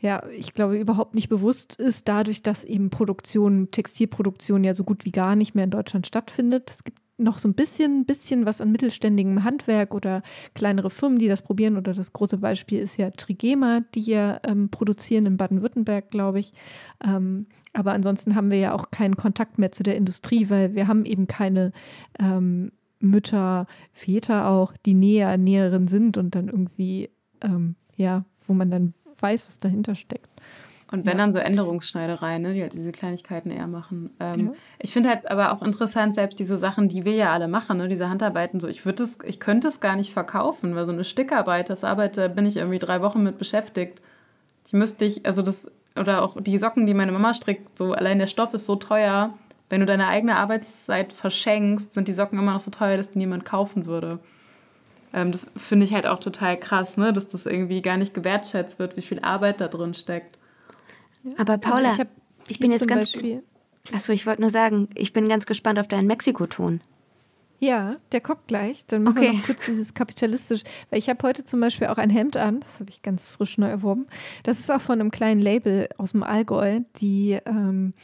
ja, ich glaube, überhaupt nicht bewusst ist, dadurch, dass eben Produktion, Textilproduktion ja so gut wie gar nicht mehr in Deutschland stattfindet. Es gibt noch so ein bisschen, bisschen was an mittelständigem Handwerk oder kleinere Firmen, die das probieren. Oder das große Beispiel ist ja Trigema, die ja ähm, produzieren in Baden-Württemberg, glaube ich. Ähm, aber ansonsten haben wir ja auch keinen Kontakt mehr zu der Industrie, weil wir haben eben keine ähm, Mütter, Väter auch, die näher, näherin sind und dann irgendwie, ähm, ja, wo man dann weiß, was dahinter steckt. Und wenn dann so Änderungsschneidereien, ne, die halt diese Kleinigkeiten eher machen. Ähm, ja. Ich finde halt aber auch interessant, selbst diese Sachen, die wir ja alle machen, ne, diese Handarbeiten, so ich würde es, ich könnte es gar nicht verkaufen, weil so eine Stickarbeit, das arbeite, bin ich irgendwie drei Wochen mit beschäftigt. Die müsste ich, also das, oder auch die Socken, die meine Mama strickt, so allein der Stoff ist so teuer. Wenn du deine eigene Arbeitszeit verschenkst, sind die Socken immer noch so teuer, dass die niemand kaufen würde. Ähm, das finde ich halt auch total krass, ne? dass das irgendwie gar nicht gewertschätzt wird, wie viel Arbeit da drin steckt. Aber also Paula, also ich, ich bin jetzt ganz. Achso, ich wollte nur sagen, ich bin ganz gespannt auf deinen Mexiko-Ton. Ja, der kommt gleich. Dann machen okay. wir noch kurz dieses kapitalistisch. Weil ich habe heute zum Beispiel auch ein Hemd an, das habe ich ganz frisch neu erworben. Das ist auch von einem kleinen Label aus dem Allgäu, die, ähm,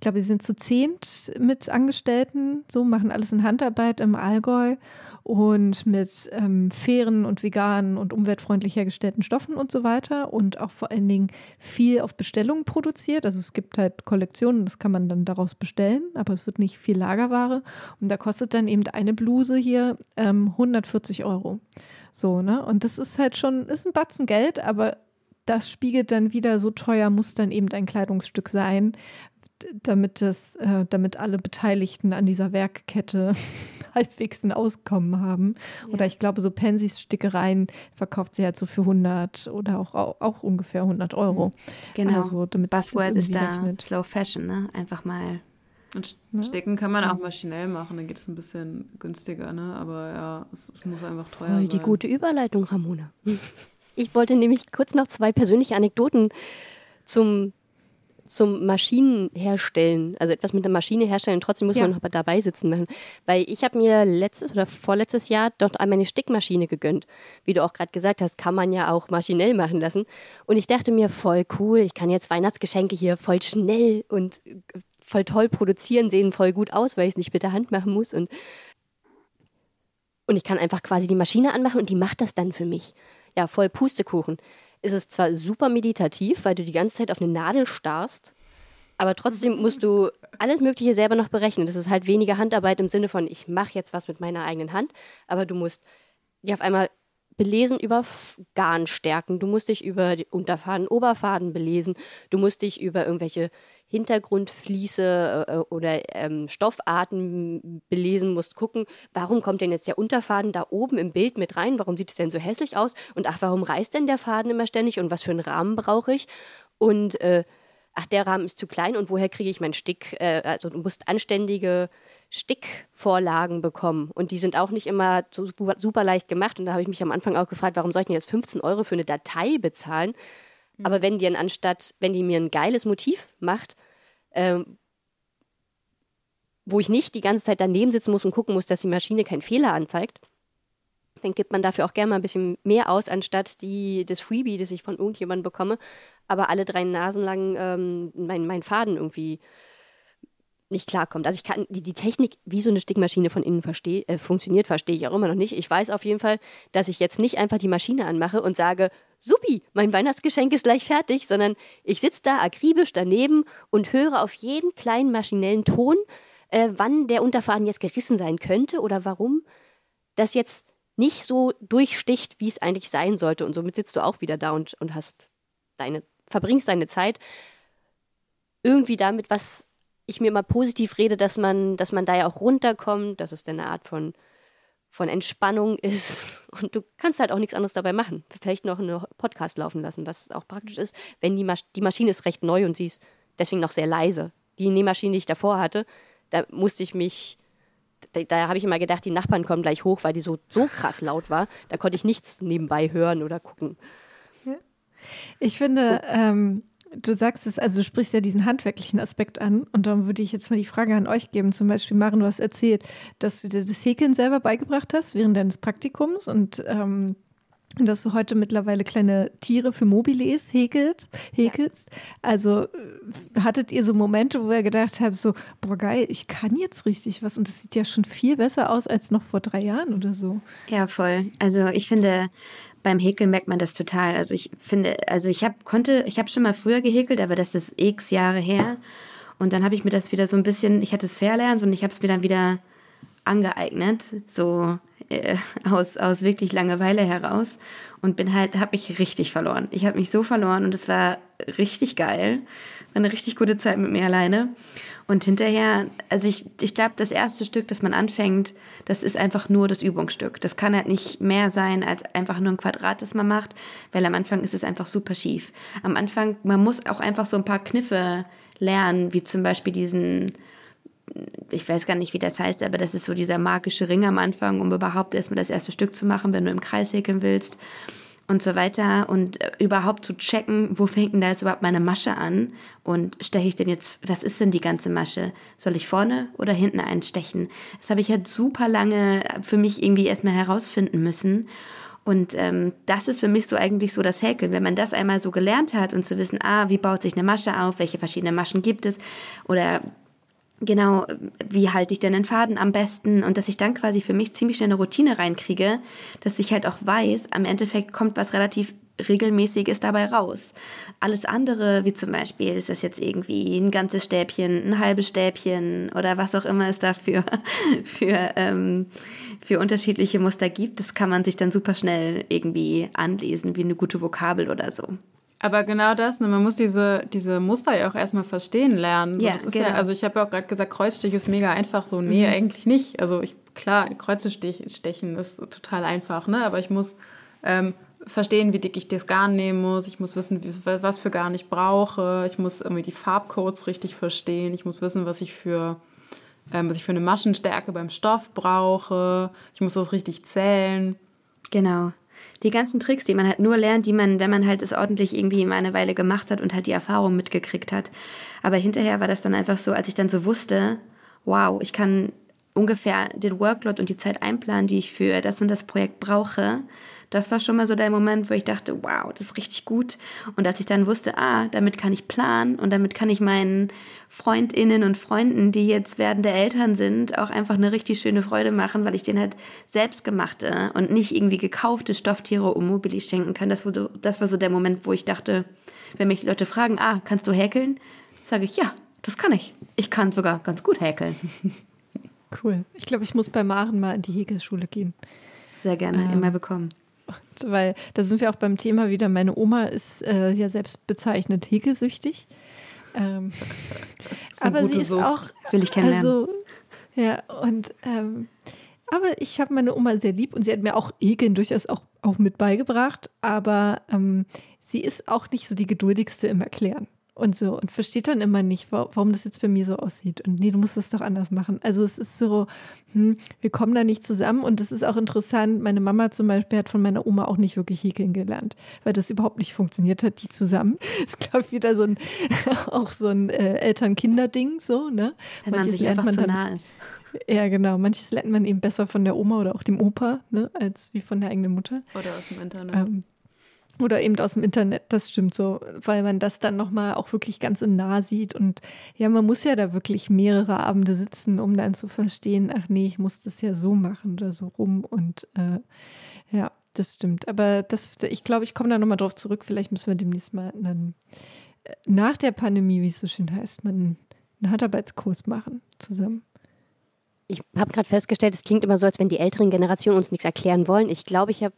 ich glaube, die sind zu zehnt mit Angestellten, so machen alles in Handarbeit im Allgäu und mit ähm, fairen und veganen und umweltfreundlich hergestellten Stoffen und so weiter und auch vor allen Dingen viel auf Bestellung produziert. Also es gibt halt Kollektionen, das kann man dann daraus bestellen, aber es wird nicht viel Lagerware und da kostet dann eben eine Bluse hier ähm, 140 Euro. So, ne? Und das ist halt schon, ist ein Batzen Geld, aber das spiegelt dann wieder, so teuer muss dann eben ein Kleidungsstück sein, damit das, äh, damit alle Beteiligten an dieser Werkkette halbwegs ein Auskommen haben. Ja. Oder ich glaube, so Pensys Stickereien verkauft sie halt so für 100 oder auch, auch, auch ungefähr 100 Euro. Mhm. Genau. Also, damit Buzzword ist da rechnet. Slow Fashion, ne? Einfach mal. Und ne? Sticken kann man auch maschinell machen, dann geht es ein bisschen günstiger, ne? Aber ja, es, es muss einfach teuer Voll sein. die gute Überleitung, Ramona. Ich wollte nämlich kurz noch zwei persönliche Anekdoten zum zum Maschinenherstellen, also etwas mit der Maschine herstellen, trotzdem muss ja. man noch dabei sitzen machen. Weil ich habe mir letztes oder vorletztes Jahr dort einmal eine Stickmaschine gegönnt. Wie du auch gerade gesagt hast, kann man ja auch maschinell machen lassen. Und ich dachte mir, voll cool, ich kann jetzt Weihnachtsgeschenke hier voll schnell und voll toll produzieren, sehen voll gut aus, weil ich es nicht mit der Hand machen muss. Und, und ich kann einfach quasi die Maschine anmachen und die macht das dann für mich. Ja, voll Pustekuchen ist es zwar super meditativ, weil du die ganze Zeit auf eine Nadel starrst, aber trotzdem musst du alles Mögliche selber noch berechnen. Das ist halt weniger Handarbeit im Sinne von, ich mache jetzt was mit meiner eigenen Hand, aber du musst dich auf einmal belesen über Garnstärken, du musst dich über Unterfaden, Oberfaden belesen, du musst dich über irgendwelche Hintergrundfließe äh, oder ähm, Stoffarten belesen musst, gucken, warum kommt denn jetzt der Unterfaden da oben im Bild mit rein? Warum sieht es denn so hässlich aus? Und ach, warum reißt denn der Faden immer ständig? Und was für einen Rahmen brauche ich? Und äh, ach, der Rahmen ist zu klein und woher kriege ich meinen Stick? Äh, also du musst anständige Stickvorlagen bekommen. Und die sind auch nicht immer so super leicht gemacht. Und da habe ich mich am Anfang auch gefragt, warum soll ich denn jetzt 15 Euro für eine Datei bezahlen? Mhm. Aber wenn die dann anstatt, wenn die mir ein geiles Motiv macht, ähm, wo ich nicht die ganze Zeit daneben sitzen muss und gucken muss, dass die Maschine keinen Fehler anzeigt, dann gibt man dafür auch gerne mal ein bisschen mehr aus, anstatt die, das Freebie, das ich von irgendjemandem bekomme, aber alle drei Nasen lang ähm, mein, mein Faden irgendwie nicht klarkommt. Also ich kann die, die Technik, wie so eine Stickmaschine von innen versteh, äh, funktioniert, verstehe ich auch immer noch nicht. Ich weiß auf jeden Fall, dass ich jetzt nicht einfach die Maschine anmache und sage, supi, mein Weihnachtsgeschenk ist gleich fertig, sondern ich sitze da akribisch daneben und höre auf jeden kleinen maschinellen Ton, äh, wann der Unterfaden jetzt gerissen sein könnte oder warum das jetzt nicht so durchsticht, wie es eigentlich sein sollte. Und somit sitzt du auch wieder da und, und hast deine, verbringst deine Zeit irgendwie damit, was ich mir mal positiv rede, dass man, dass man da ja auch runterkommt, dass es eine Art von, von Entspannung ist. Und du kannst halt auch nichts anderes dabei machen. Vielleicht noch einen Podcast laufen lassen, was auch praktisch ist, wenn die, Masch die Maschine ist recht neu und sie ist deswegen noch sehr leise. Die Nähmaschine, die ich davor hatte, da musste ich mich, da, da habe ich immer gedacht, die Nachbarn kommen gleich hoch, weil die so, so krass laut war. Da konnte ich nichts nebenbei hören oder gucken. Ich finde, ähm, Du sagst es, also du sprichst ja diesen handwerklichen Aspekt an und darum würde ich jetzt mal die Frage an euch geben. Zum Beispiel, Maren, du hast erzählt, dass du dir das Häkeln selber beigebracht hast während deines Praktikums und ähm, dass du heute mittlerweile kleine Tiere für Mobiles häkelt, häkelst. Ja. Also äh, hattet ihr so Momente, wo ihr gedacht habt, so, boah geil, ich kann jetzt richtig was und das sieht ja schon viel besser aus als noch vor drei Jahren oder so. Ja, voll. Also ich finde, beim Häkeln merkt man das total. Also ich finde, also ich habe konnte, ich habe schon mal früher gehäkelt, aber das ist x Jahre her. Und dann habe ich mir das wieder so ein bisschen, ich hatte es verlernt und ich habe es mir dann wieder angeeignet. So äh, aus, aus wirklich Langeweile heraus und bin halt, habe mich richtig verloren. Ich habe mich so verloren und es war richtig geil. Eine richtig gute Zeit mit mir alleine. Und hinterher, also ich, ich glaube, das erste Stück, das man anfängt, das ist einfach nur das Übungsstück. Das kann halt nicht mehr sein als einfach nur ein Quadrat, das man macht, weil am Anfang ist es einfach super schief. Am Anfang, man muss auch einfach so ein paar Kniffe lernen, wie zum Beispiel diesen, ich weiß gar nicht, wie das heißt, aber das ist so dieser magische Ring am Anfang, um überhaupt erstmal das erste Stück zu machen, wenn du im Kreis häkeln willst und so weiter und äh, überhaupt zu checken, wo fängt denn da jetzt überhaupt meine Masche an und steche ich denn jetzt, was ist denn die ganze Masche? Soll ich vorne oder hinten einstechen? Das habe ich halt super lange für mich irgendwie erstmal herausfinden müssen. Und ähm, das ist für mich so eigentlich so das Häkeln. Wenn man das einmal so gelernt hat und zu wissen, ah, wie baut sich eine Masche auf, welche verschiedenen Maschen gibt es oder genau, wie halte ich denn den Faden am besten und dass ich dann quasi für mich ziemlich schnell eine Routine reinkriege, dass ich halt auch weiß, am Endeffekt kommt was relativ regelmäßiges dabei raus. Alles andere, wie zum Beispiel, ist das jetzt irgendwie ein ganzes Stäbchen, ein halbes Stäbchen oder was auch immer es dafür für, ähm, für unterschiedliche Muster gibt, das kann man sich dann super schnell irgendwie anlesen, wie eine gute Vokabel oder so. Aber genau das, ne, man muss diese, diese Muster ja auch erstmal verstehen lernen. So, Ja, das ist genau. ja, also ich habe ja auch gerade gesagt, Kreuzstich ist mega einfach. So, nee, Mhm. eigentlich nicht. Also ich, klar, Kreuze stech- stechen ist total einfach, ne? Aber ich muss ähm, verstehen, wie dick ich das Garn nehmen muss. Ich muss wissen, wie, was für Garn ich brauche. Ich muss irgendwie die Farbcodes richtig verstehen. Ich muss wissen, was ich für ähm, was ich für eine Maschenstärke beim Stoff brauche. Ich muss das richtig zählen. Genau. Die ganzen Tricks, die man halt nur lernt, die man, wenn man halt es ordentlich irgendwie mal eine Weile gemacht hat und halt die Erfahrung mitgekriegt hat. Aber hinterher war das dann einfach so, als ich dann so wusste, wow, ich kann ungefähr den Workload und die Zeit einplanen, die ich für das und das Projekt brauche. Das war schon mal so der Moment, wo ich dachte, wow, das ist richtig gut. Und als ich dann wusste, ah, damit kann ich planen und damit kann ich meinen Freundinnen und Freunden, die jetzt werdende Eltern sind, auch einfach eine richtig schöne Freude machen, weil ich denen halt selbstgemachte und nicht irgendwie gekaufte Stofftiere um Mobili schenken kann. Das war, so, das war so der Moment, wo ich dachte, wenn mich Leute fragen, ah, kannst du häkeln? Sage ich, ja, das kann ich. Ich kann sogar ganz gut häkeln. Cool. Ich glaube, ich muss bei Maren mal in die Häkelschule gehen. Sehr gerne, Ähm, immer bekommen. Weil da sind wir auch beim Thema wieder. Meine Oma ist äh, ja selbst bezeichnet häkelsüchtig. Ähm, aber sie ist Sucht. auch. Will ich kennenlernen. Also, ja, und. Ähm, aber ich habe meine Oma sehr lieb und sie hat mir auch Häkeln durchaus auch, auch mit beigebracht. Aber ähm, sie ist auch nicht so die geduldigste im Erklären. Und so, und versteht dann immer nicht, wa- warum das jetzt bei mir so aussieht. Und nee, du musst das doch anders machen. Also es ist so, hm, wir kommen da nicht zusammen. Und das ist auch interessant. Meine Mama zum Beispiel hat von meiner Oma auch nicht wirklich häkeln gelernt, weil das überhaupt nicht funktioniert hat, die zusammen. Ist, glaube ich, wieder so ein, auch so ein äh, Eltern-Kinder-Ding, so, ne? Wenn man Manches sich lernt einfach man zu dann- nah ist. Ja, genau. Manches lernt man eben besser von der Oma oder auch dem Opa, ne, als wie von der eigenen Mutter. Oder aus dem Internet. Ähm, oder eben aus dem Internet, das stimmt so, weil man das dann nochmal auch wirklich ganz in nah sieht. Und ja, man muss ja da wirklich mehrere Abende sitzen, um dann zu verstehen, ach nee, ich muss das ja so machen oder so rum. Und äh, ja, das stimmt. Aber das, ich glaube, ich komme da nochmal drauf zurück. Vielleicht müssen wir demnächst mal einen, äh, nach der Pandemie, wie es so schön heißt, mal einen Handarbeitskurs machen zusammen. Ich habe gerade festgestellt, es klingt immer so, als wenn die älteren Generationen uns nichts erklären wollen. Ich glaube, ich habe.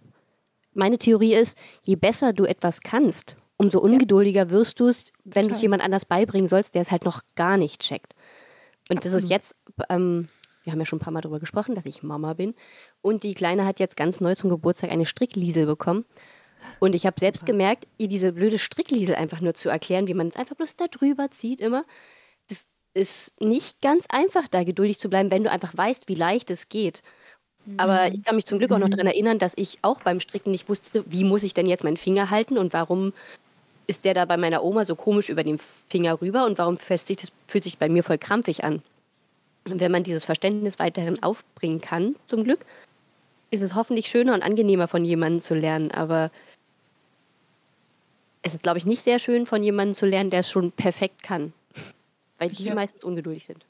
Meine Theorie ist, je besser du etwas kannst, umso ungeduldiger wirst du es, wenn du es jemand anders beibringen sollst, der es halt noch gar nicht checkt. Und das ist Absolut. jetzt, ähm, wir haben ja schon ein paar Mal darüber gesprochen, dass ich Mama bin. Und die Kleine hat jetzt ganz neu zum Geburtstag eine Strickliesel bekommen. Und ich habe selbst gemerkt, ihr diese blöde Strickliesel einfach nur zu erklären, wie man es einfach bloß da drüber zieht immer, das ist nicht ganz einfach, da geduldig zu bleiben, wenn du einfach weißt, wie leicht es geht. Aber ich kann mich zum Glück auch noch daran erinnern, dass ich auch beim Stricken nicht wusste, wie muss ich denn jetzt meinen Finger halten und warum ist der da bei meiner Oma so komisch über den Finger rüber und warum fühlt sich das fühlt sich bei mir voll krampfig an. Und wenn man dieses Verständnis weiterhin aufbringen kann, zum Glück, ist es hoffentlich schöner und angenehmer von jemandem zu lernen. Aber es ist, glaube ich, nicht sehr schön von jemandem zu lernen, der es schon perfekt kann. Weil die hab- meistens ungeduldig sind.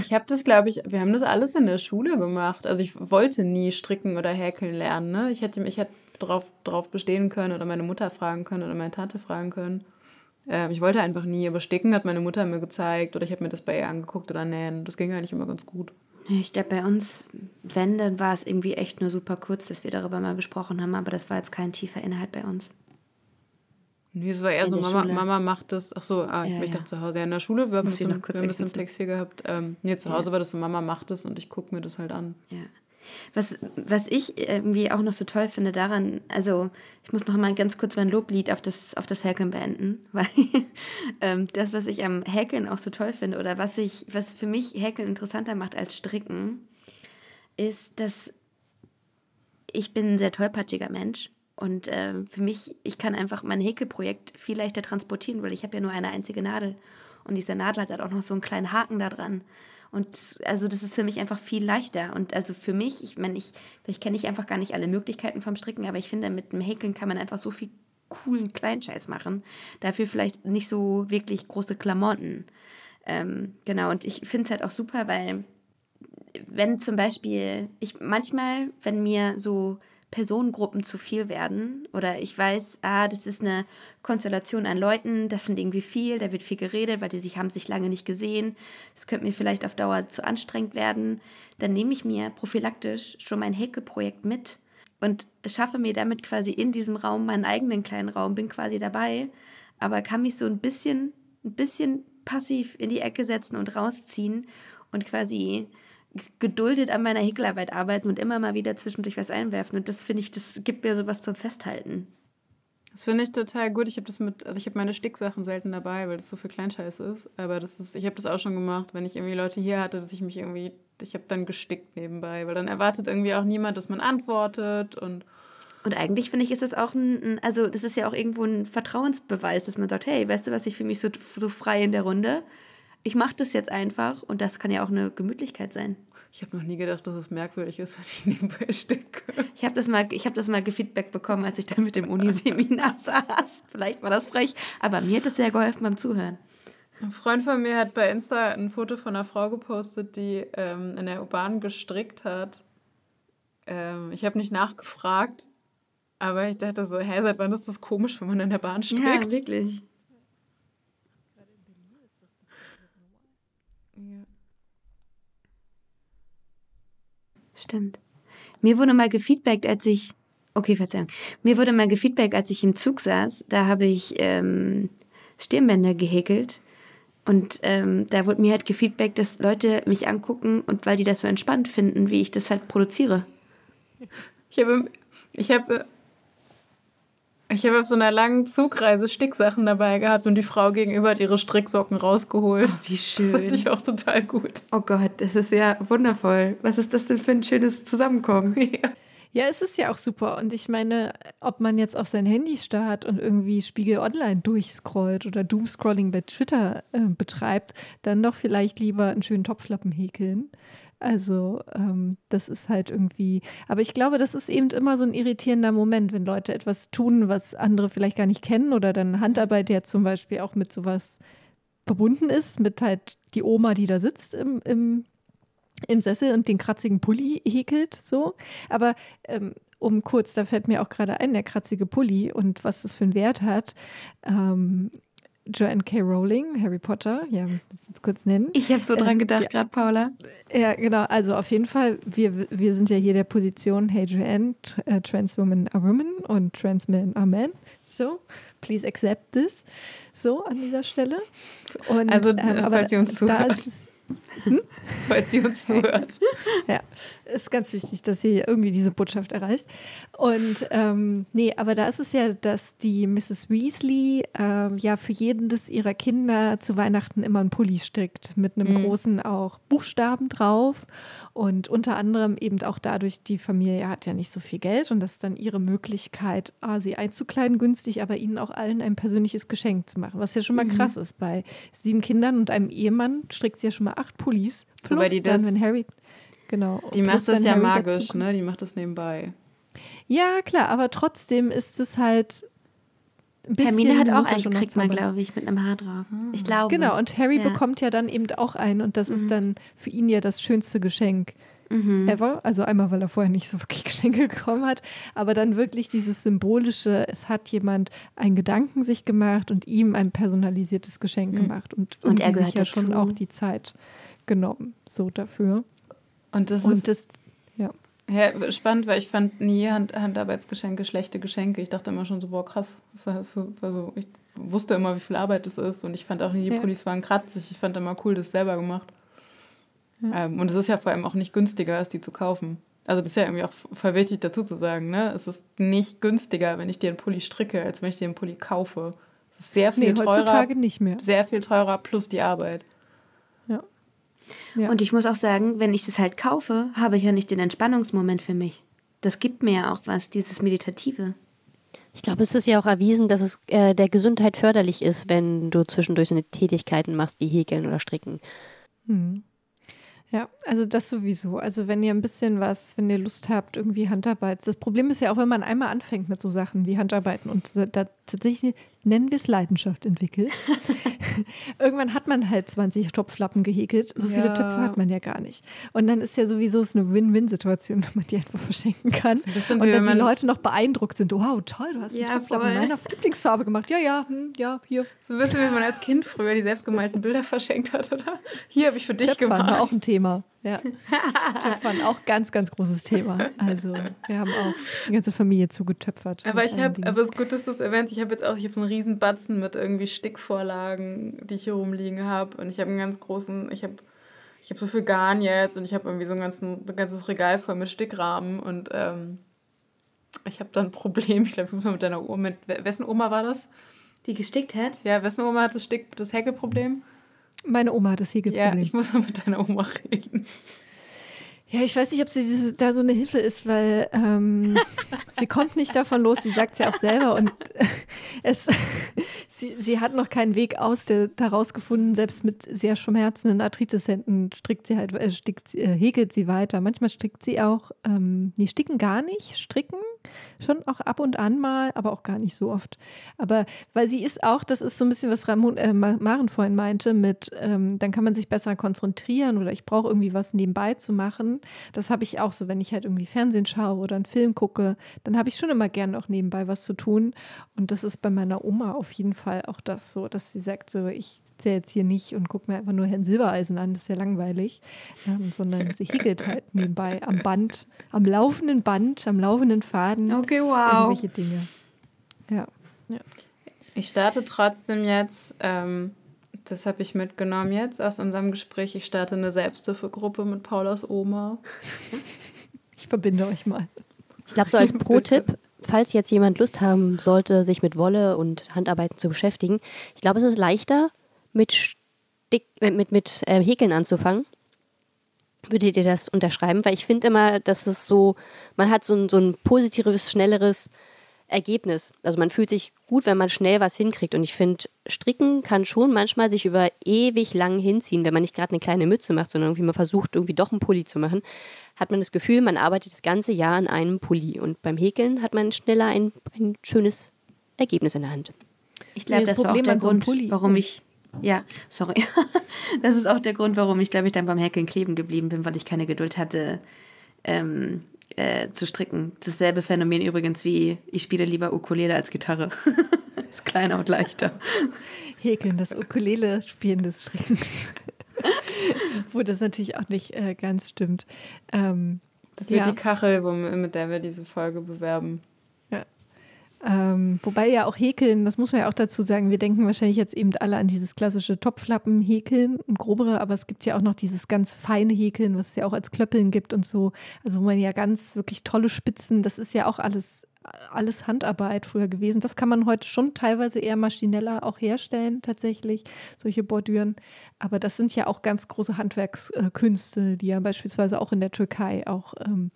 Ich habe das, glaube ich, wir haben das alles in der Schule gemacht. Also ich wollte nie stricken oder häkeln lernen. Ne? Ich hätte, ich drauf, drauf bestehen können oder meine Mutter fragen können oder meine Tante fragen können. Ähm, ich wollte einfach nie, aber Sticken hat meine Mutter mir gezeigt oder ich habe mir das bei ihr angeguckt oder nähen. Das ging eigentlich immer ganz gut. Ich glaube, bei uns, wenn, dann war es irgendwie echt nur super kurz, dass wir darüber mal gesprochen haben, aber das war jetzt kein tiefer Inhalt bei uns. Nee, es war eher In so, Mama, Schule. Mama macht das. Ach so, ah, Ja, ich ja. dachte zu Hause. Ja, in der Schule, wir haben Muss das im ergänzen. Text hier gehabt. Ähm, nee, zu Ja. Hause war das so, Mama macht das und ich gucke mir das halt an. Ja. Was, was ich irgendwie auch noch so toll finde daran, also ich muss noch mal ganz kurz mein Loblied auf das, auf das Häkeln beenden, weil ähm, das, was ich am Häkeln auch so toll finde oder was, ich, was für mich Häkeln interessanter macht als Stricken, ist, dass ich bin ein sehr tollpatschiger Mensch und ähm, für mich, ich kann einfach mein Häkelprojekt viel leichter transportieren, weil ich habe ja nur eine einzige Nadel und diese Nadel hat halt auch noch so einen kleinen Haken da dran. Und also das ist für mich einfach viel leichter. Und also für mich, ich meine, ich, vielleicht kenne ich einfach gar nicht alle Möglichkeiten vom Stricken, aber ich finde, mit dem Häkeln kann man einfach so viel coolen Kleinscheiß machen. Dafür vielleicht nicht so wirklich große Klamotten. Ähm, genau, und ich finde es halt auch super, weil wenn zum Beispiel, ich manchmal, wenn mir so Personengruppen zu viel werden. Oder ich weiß, ah, das ist eine Konstellation an Leuten, das sind irgendwie viel, da wird viel geredet, weil die sich haben sich lange nicht gesehen, das könnte mir vielleicht auf Dauer zu anstrengend werden, dann nehme ich mir prophylaktisch schon mein Häkelprojekt mit und schaffe mir damit quasi in diesem Raum meinen eigenen kleinen Raum, bin quasi dabei, aber kann mich so ein bisschen, ein bisschen passiv in die Ecke setzen und rausziehen und quasi geduldet an meiner Häkelarbeit arbeiten und immer mal wieder zwischendurch was einwerfen. Und das finde ich, das gibt mir sowas zum Festhalten. Das finde ich total gut. Ich habe das mit, also ich habe meine Sticksachen selten dabei, weil das so viel Kleinscheiß ist. Aber das ist, ich habe das auch schon gemacht, wenn ich irgendwie Leute hier hatte, dass ich mich irgendwie, ich habe dann gestickt nebenbei, weil dann erwartet irgendwie auch niemand, dass man antwortet und Und eigentlich finde ich, ist das auch ein, also das ist ja auch irgendwo ein Vertrauensbeweis, dass man sagt, hey, weißt du was, ich fühle mich so, so frei in der Runde. Ich mache das jetzt einfach und das kann ja auch eine Gemütlichkeit sein. ich habe noch nie gedacht, dass es merkwürdig ist, wenn ich nebenbei sticke. Ich habe das mal, ich habe das mal gefeedback bekommen, als ich dann mit dem Uniseminar saß. Vielleicht war das frech, aber mir hat das sehr geholfen beim Zuhören. Ein Freund von mir hat bei Insta ein Foto von einer Frau gepostet, die ähm, in der U-Bahn gestrickt hat. Ähm, ich habe nicht nachgefragt, aber ich dachte so, hä, seit wann ist das komisch, wenn man in der Bahn strickt? Ja, wirklich. Ja. Stimmt. Mir wurde mal gefeedbackt, als ich. Okay, Verzeihung. Mir wurde mal gefeedbackt, als ich im Zug saß. Da habe ich ähm, Stirnbänder gehäkelt. Und ähm, da wurde mir halt gefeedbackt, dass Leute mich angucken und weil die das so entspannt finden, wie ich das halt produziere. Ich habe, ich habe, ich habe auf so einer langen Zugreise Sticksachen dabei gehabt und die Frau gegenüber hat ihre Stricksocken rausgeholt. wie Das fand ich auch total gut. Oh Gott, das ist ja wundervoll. Was ist das denn für ein schönes Zusammenkommen? Ja. Ja, es ist ja auch super. Und ich meine, ob man jetzt auf sein Handy starrt und irgendwie Spiegel Online durchscrollt oder Doomscrolling bei Twitter äh, betreibt, dann doch vielleicht lieber einen schönen Topflappen häkeln. Also ähm, das ist halt irgendwie, aber ich glaube, das ist eben immer so ein irritierender Moment, wenn Leute etwas tun, was andere vielleicht gar nicht kennen oder dann Handarbeit ja zum Beispiel auch mit sowas verbunden ist, mit halt die Oma, die da sitzt im, im im Sessel und den kratzigen Pulli häkelt, so. Aber ähm, um kurz, da fällt mir auch gerade ein, der kratzige Pulli und was das für einen Wert hat. Ähm, Joanne K. Rowling, Harry Potter, ja, müssen wir es jetzt kurz nennen. Ich habe so dran Ähm, gedacht, ja. gerade Paula. Ja, genau. Also auf jeden Fall, wir, wir sind ja hier der Position, hey Joanne, äh, trans women are women und trans men are men. So, please accept this. So, an dieser Stelle. Und, Also, äh, aber falls ihr uns da zuhört. ist es, Falls sie uns zuhört. Ja, ist ganz wichtig, dass sie irgendwie diese Botschaft erreicht. Und ähm, nee, aber da ist es ja, dass die Mrs. Weasley ähm, ja für jedes ihrer Kinder zu Weihnachten immer einen Pulli strickt mit einem Mhm. großen auch Buchstaben drauf und unter anderem eben auch dadurch, die Familie hat ja nicht so viel Geld und das ist dann ihre Möglichkeit, ah, sie einzukleiden günstig, aber ihnen auch allen ein persönliches Geschenk zu machen, was ja schon mal Mhm. krass ist. Bei sieben Kindern und einem Ehemann strickt sie ja schon mal acht Pullis. Plus Wobei die dann, das- wenn Harry Genau. Die macht das ja Harry magisch, ne? Die macht das nebenbei. Ja, klar, aber trotzdem ist es halt ein bisschen. Hermine hat auch einen mal, zaubern. glaube ich, mit einem Haar drauf. Ich glaube. Genau, und Harry Ja. bekommt ja dann eben auch einen und das Mhm. ist dann für ihn ja das schönste Geschenk Mhm. ever. Also einmal, weil er vorher nicht so wirklich Geschenke bekommen hat, aber dann wirklich dieses symbolische, es hat jemand einen Gedanken sich gemacht und ihm ein personalisiertes Geschenk Mhm. gemacht und, Und er sich ja schon dazu. auch die Zeit genommen, so dafür. Und das Und ist das, ja. ja, spannend, weil ich fand nie Hand, Handarbeitsgeschenke schlechte Geschenke. Ich dachte immer schon so, boah, krass. Das heißt so, also ich wusste immer, wie viel Arbeit das ist und ich fand auch nie, die Ja. Pullis waren kratzig. Ich fand immer cool, das selber gemacht. Ähm, und es ist ja vor allem auch nicht günstiger, als die zu kaufen. Also das ist ja irgendwie auch voll wichtig dazu zu sagen, ne? Es ist nicht günstiger, wenn ich dir einen Pulli stricke, als wenn ich dir einen Pulli kaufe. Es ist sehr viel Nee, teurer, heutzutage nicht mehr. sehr viel teurer plus die Arbeit. Ja. Ja. Und ich muss auch sagen, wenn ich das halt kaufe, habe ich ja nicht den Entspannungsmoment für mich. Das gibt mir ja auch was, dieses Meditative. Ich glaube, es ist ja auch erwiesen, dass es äh, der Gesundheit förderlich ist, wenn du zwischendurch so eine Tätigkeiten machst wie Häkeln oder Stricken. Hm. Ja, also das sowieso. Also wenn ihr ein bisschen was, wenn ihr Lust habt, irgendwie Handarbeit. Das Problem ist ja auch, wenn man einmal anfängt mit so Sachen wie Handarbeiten und da tatsächlich nennen wir es Leidenschaft entwickelt. Irgendwann hat man halt 20 Topflappen gehäkelt. So viele Ja. Töpfe hat man ja gar nicht. Und dann ist ja sowieso es eine Win-Win-Situation, wenn man die einfach verschenken kann. Und wie dann wenn die Leute noch beeindruckt sind. Wow, toll, du hast einen Ja, Topflappen voll. in meiner Lieblingsfarbe gemacht. Ja, ja, hm, ja, hier. So ein bisschen wie man als Kind früher die selbstgemalten Bilder verschenkt hat, oder? Hier habe ich für dich Töpfern gemacht. war auch ein Thema. Ja. Töpfern auch ganz, ganz großes Thema. Also wir haben auch die ganze Familie zugetöpfert. Aber ich habe, aber es ist gut, dass du es erwähnst. Ich habe jetzt auch, ich habe so einen riesen Batzen mit irgendwie Stickvorlagen, die ich hier rumliegen habe. Und ich habe einen ganz großen, ich habe, ich habe so viel Garn jetzt und ich habe irgendwie so ein, ganzen, ein ganzes Regal voll mit Stickrahmen und ähm, ich habe da ein Problem. Ich glaube, ich muss mal mit deiner Oma, mit wessen Oma war das? Die gestickt hat? Ja, wessen Oma hat das Stick, das Häkelproblem? Meine Oma hat das Ja, Häkelproblem. ich muss mal mit deiner Oma reden. Ja, ich weiß nicht, ob sie diese, da so eine Hilfe ist, weil ähm, sie kommt nicht davon los. Sie sagt es ja auch selber und es, sie, sie hat noch keinen Weg aus der, daraus gefunden. Selbst mit sehr schmerzenden Arthritis-Händen strickt sie halt, äh, stickt, äh, häkelt sie weiter. Manchmal strickt sie auch, ähm, nee, sticken gar nicht, stricken schon auch ab und an mal, aber auch gar nicht so oft. Aber weil sie ist auch, das ist so ein bisschen, was Ramon, äh, Ma- Maren vorhin meinte, mit, ähm, dann kann man sich besser konzentrieren oder ich brauche irgendwie was nebenbei zu machen. Das habe ich auch so, wenn ich halt irgendwie Fernsehen schaue oder einen Film gucke, dann habe ich schon immer gerne auch nebenbei was zu tun. Und das ist bei meiner Oma auf jeden Fall auch das so, dass sie sagt so, ich sitze jetzt hier nicht und gucke mir einfach nur Herrn Silbereisen an, das ist ja langweilig, ähm, sondern sie häkelt halt nebenbei am Band, am laufenden Band, am laufenden Faden Okay, wow. irgendwelche Dinge. Ja. Ich starte trotzdem jetzt, ähm, das habe ich mitgenommen jetzt aus unserem Gespräch, ich starte eine Selbsthilfegruppe mit Paulas Oma. Ich verbinde euch mal. Ich glaube, so als. Pro-Tipp, falls jetzt jemand Lust haben sollte, sich mit Wolle und Handarbeiten zu beschäftigen, ich glaube, es ist leichter, mit, Stick, äh, mit, mit äh, Häkeln anzufangen. Würdet ihr das unterschreiben? Weil ich finde immer, dass es so, man hat so ein, so ein positives, schnelleres Ergebnis. Also man fühlt sich gut, wenn man schnell was hinkriegt. Und ich finde, Stricken kann schon manchmal sich über ewig lang hinziehen, wenn man nicht gerade eine kleine Mütze macht, sondern irgendwie man versucht, irgendwie doch einen Pulli zu machen, hat man das Gefühl, man arbeitet das ganze Jahr an einem Pulli. Und beim Häkeln hat man schneller ein, ein schönes Ergebnis in der Hand. Ich glaube, das das, war auch Problem der so Grund, Pulli- warum ich. Ja, sorry. das ist auch der Grund, warum ich, glaube ich, dann beim Häkeln kleben geblieben bin, weil ich keine Geduld hatte, ähm, äh, zu stricken. Dasselbe Phänomen übrigens wie ich spiele lieber Ukulele als Gitarre. ist kleiner und leichter. Häkeln, das Ukulele spielen des Strickens. Wo das natürlich auch nicht äh, ganz stimmt. Ähm, Das wird Ja. die Kachel, wo, mit der wir diese Folge bewerben. Ähm, wobei ja auch Häkeln, das muss man ja auch dazu sagen, wir denken wahrscheinlich jetzt eben alle an dieses klassische Topflappen häkeln und grobere, aber es gibt ja auch noch dieses ganz feine Häkeln, was es ja auch als Klöppeln gibt und so. Also wo man ja ganz wirklich tolle Spitzen, das ist ja auch alles, alles Handarbeit früher gewesen. Das kann man heute schon teilweise eher maschineller auch herstellen, tatsächlich, solche Bordüren. Aber das sind ja auch ganz große Handwerkskünste, die ja beispielsweise auch in der Türkei auch ähm,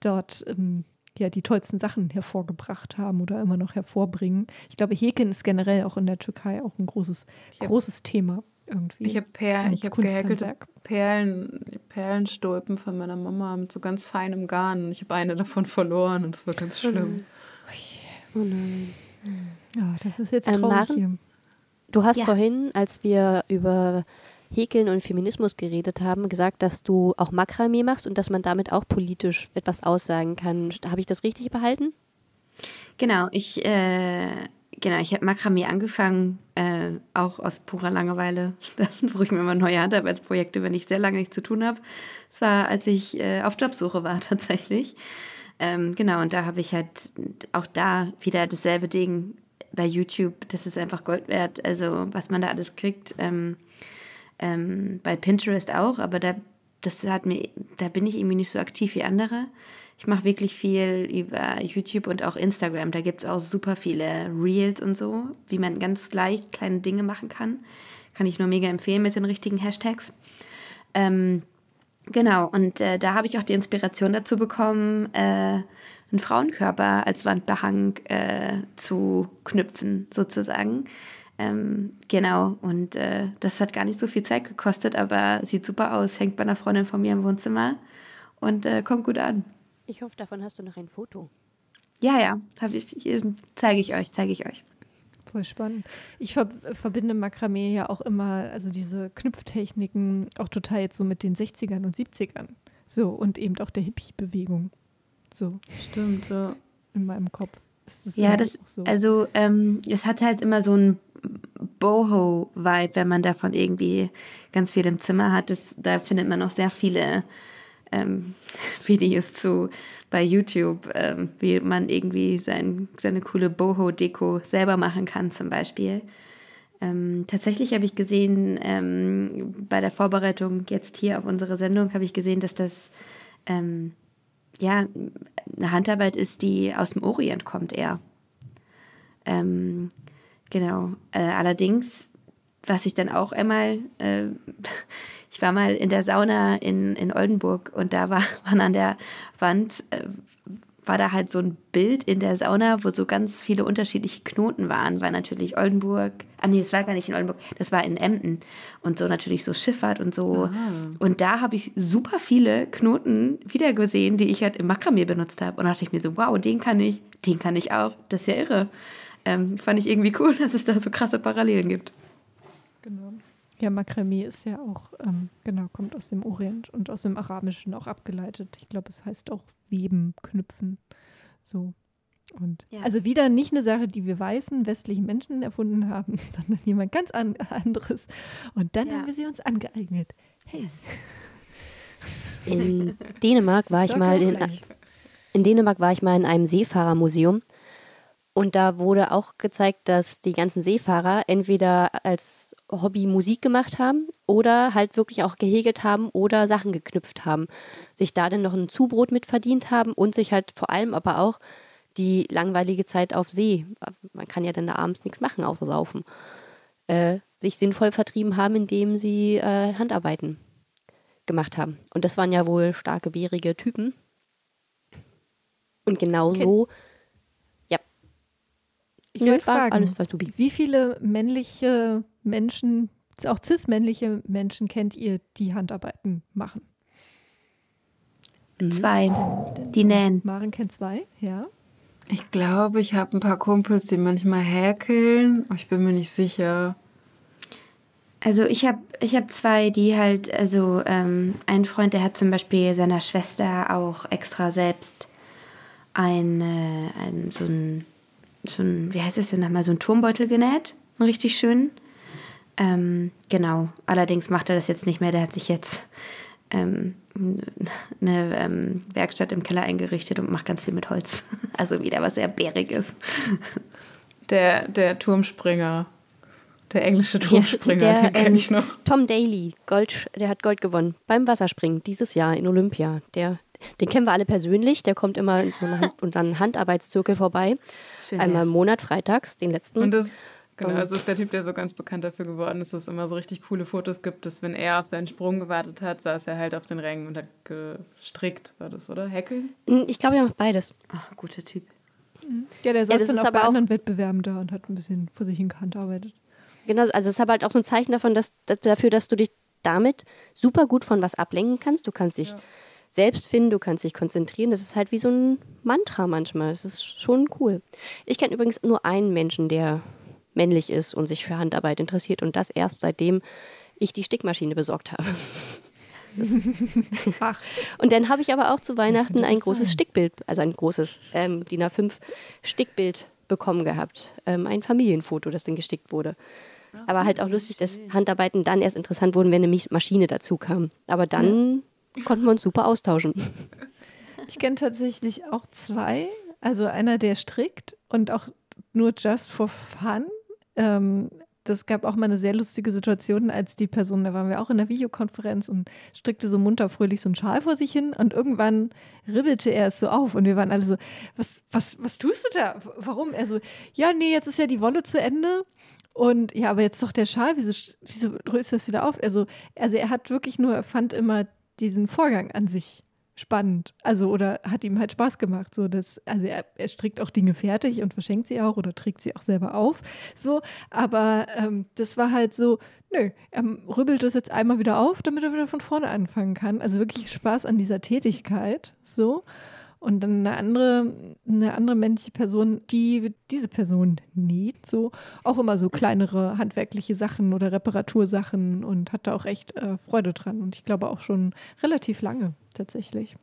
dort ähm, ja die tollsten Sachen hervorgebracht haben oder immer noch hervorbringen. Ich glaube, Häkeln ist generell auch in der Türkei auch ein großes, hab- großes Thema irgendwie. Ich habe Perlen, ich habe gehäkelte. Perlen, Perlenstulpen von meiner Mama mit so ganz feinem Garn. Ich habe eine davon verloren und das war ganz schlimm. Oh nein. Ja, das ist jetzt Ähm, traurig Maren? hier. Du hast Ja. vorhin, als wir über Häkeln und Feminismus geredet haben, gesagt, dass du auch Makramee machst und dass man damit auch politisch etwas aussagen kann. Habe ich das richtig behalten? Genau, ich äh, genau, ich habe Makramee angefangen, äh, auch aus purer Langeweile. Da suche ich mir immer neue Handarbeitsprojekte, wenn ich sehr lange nichts zu tun habe. Das war, als ich äh, auf Jobsuche war tatsächlich. Ähm, genau, und da habe ich halt auch da wieder dasselbe Ding bei YouTube. Das ist einfach Gold wert. Also, was man da alles kriegt. Ähm, ähm, bei Pinterest auch, aber da, das hat mir, da bin ich irgendwie nicht so aktiv wie andere. Ich mache wirklich viel über YouTube und auch Instagram. Da gibt es auch super viele Reels und so, wie man ganz leicht kleine Dinge machen kann. Kann ich nur mega empfehlen mit den richtigen Hashtags. Ähm, genau, und äh, da habe ich auch die Inspiration dazu bekommen, äh, einen Frauenkörper als Wandbehang äh, zu knüpfen, sozusagen. Ähm, genau, und äh, das hat gar nicht so viel Zeit gekostet, aber sieht super aus, hängt bei einer Freundin von mir im Wohnzimmer und äh, kommt gut an. Ich hoffe, davon hast du noch ein Foto. Ja, ja, ich, zeige ich euch, zeige ich euch. Voll spannend. Ich ver verbinde Makramee ja auch immer, also diese Knüpftechniken auch total jetzt so mit den 60ern und 70ern. So, und eben auch der Hippie-Bewegung. So. Stimmt, ja. In meinem Kopf. Das ja, das, so. also ähm, es hat halt immer so ein Boho-Vibe, wenn man davon irgendwie ganz viel im Zimmer hat. Das, da findet man auch sehr viele ähm, Videos zu bei YouTube, ähm, wie man irgendwie sein, seine coole Boho-Deko selber machen kann, zum Beispiel. Ähm, tatsächlich habe ich gesehen, ähm, bei der Vorbereitung jetzt hier auf unsere Sendung, habe ich gesehen, dass das ähm, ja eine Handarbeit ist, die aus dem Orient kommt eher. Ähm, genau. Äh, allerdings, was ich dann auch einmal äh, ich war mal in der Sauna in, in Oldenburg und da war, waren an der Wand, äh, war da halt so ein Bild in der Sauna, wo so ganz viele unterschiedliche Knoten waren, weil natürlich Oldenburg, ah nee, das war gar nicht in Oldenburg, das war in Emden und so natürlich so Schifffahrt und so. Aha. Und da habe ich super viele Knoten wiedergesehen, die ich halt im Makramee benutzt habe. Und da dachte ich mir so, wow, den kann ich, den kann ich auch. Das ist ja irre. Ähm, fand ich irgendwie cool, dass es da so krasse Parallelen gibt. Genau. Ja, Makramee ist ja auch, ähm, genau, kommt aus dem Orient und aus dem Arabischen auch abgeleitet. Ich glaube, es heißt auch Weben, Knüpfen. So. Und ja. also wieder nicht eine Sache, die wir weißen westlichen Menschen erfunden haben, sondern jemand ganz an anderes. Und dann ja. haben wir sie uns angeeignet. Hey. In Dänemark war ich mal in, in Dänemark war ich mal in einem Seefahrermuseum und da wurde auch gezeigt, dass die ganzen Seefahrer entweder als Hobby Musik gemacht haben oder halt wirklich auch gehegelt haben oder Sachen geknüpft haben, sich da dann noch ein Zubrot mit verdient haben und sich halt vor allem aber auch die langweilige Zeit auf See, man kann ja dann da abends nichts machen außer saufen, äh, sich sinnvoll vertrieben haben, indem sie äh, Handarbeiten gemacht haben. Und das waren ja wohl starke, bärige Typen. Und genau okay. Ich wollte fragen, alles wie viele männliche Menschen, auch cis-männliche Menschen kennt ihr, die Handarbeiten machen? Zwei, die nähen. Maren kennt zwei, ja. Ich glaube, ich habe ein paar Kumpels, die manchmal häkeln, aber ich bin mir nicht sicher. Also ich habe ich hab zwei, die halt, also ähm, ein Freund, der hat zum Beispiel seiner Schwester auch extra selbst ein, äh, ein so ein so ein, wie heißt das denn nochmal, so ein Turmbeutel genäht. Einen richtig schönen. Ähm, genau. Allerdings macht er das jetzt nicht mehr. Der hat sich jetzt ähm, eine ähm, Werkstatt im Keller eingerichtet und macht ganz viel mit Holz. Also wieder was sehr Bäriges. Der, der Turmspringer. Der englische Turmspringer, ja, der, den kenne ähm, ich noch. Tom Daly, Gold, der hat Gold gewonnen beim Wasserspringen dieses Jahr in Olympia. Der, den kennen wir alle persönlich. Der kommt immer in so einem Handarbeitszirkel vorbei. Schön Einmal im Monat, freitags, den letzten. Und das, genau, das ist der Typ, der so ganz bekannt dafür geworden ist, dass es immer so richtig coole Fotos gibt, dass wenn er auf seinen Sprung gewartet hat, saß er halt auf den Rängen und hat gestrickt, war das, oder? Häkeln? Ich glaube, er macht beides. Ach, guter Typ. Ja, der saß ja, dann auch bei anderen Wettbewerben da und hat ein bisschen vor sich hin gehandarbeitet. Genau, also es ist aber halt auch so ein Zeichen davon, dass, dafür, dass du dich damit super gut von was ablenken kannst. Du kannst dich ja selbst finden, du kannst dich konzentrieren. Das ist halt wie so ein Mantra manchmal. Das ist schon cool. Ich kenne übrigens nur einen Menschen, der männlich ist und sich für Handarbeit interessiert und das erst seitdem ich die Stickmaschine besorgt habe. und dann habe ich aber auch zu Weihnachten ein großes Stickbild, also ein großes ähm, DIN A5 Stickbild bekommen gehabt. Ähm, ein Familienfoto, das dann gestickt wurde. Aber halt auch lustig, dass Handarbeiten dann erst interessant wurden, wenn eine Maschine dazu kam. Aber dann konnten wir uns super austauschen. Ich kenne tatsächlich auch zwei. Also einer, der strickt und auch nur just for fun. Ähm, das gab auch mal eine sehr lustige Situation, als die Person, da waren wir auch in der Videokonferenz und strickte so munter fröhlich so einen Schal vor sich hin und irgendwann ribbelte er es so auf und wir waren alle so, was, was, was tust du da? Warum? Er so, ja, nee, jetzt ist ja die Wolle zu Ende und ja, aber jetzt doch der Schal, wieso, wieso du das wieder auf? Also, also er hat wirklich nur, er fand immer diesen Vorgang an sich spannend. Also, oder hat ihm halt Spaß gemacht. So, dass, also er, er strickt auch Dinge fertig und verschenkt sie auch oder trägt sie auch selber auf. So, aber ähm, das war halt so, nö, er rübbelt das jetzt einmal wieder auf, damit er wieder von vorne anfangen kann. Also wirklich Spaß an dieser Tätigkeit. So. Und dann eine andere, eine andere männliche Person, die diese Person näht, so auch immer so kleinere handwerkliche Sachen oder Reparatursachen und hat da auch echt äh, Freude dran. Und ich glaube auch schon relativ lange tatsächlich.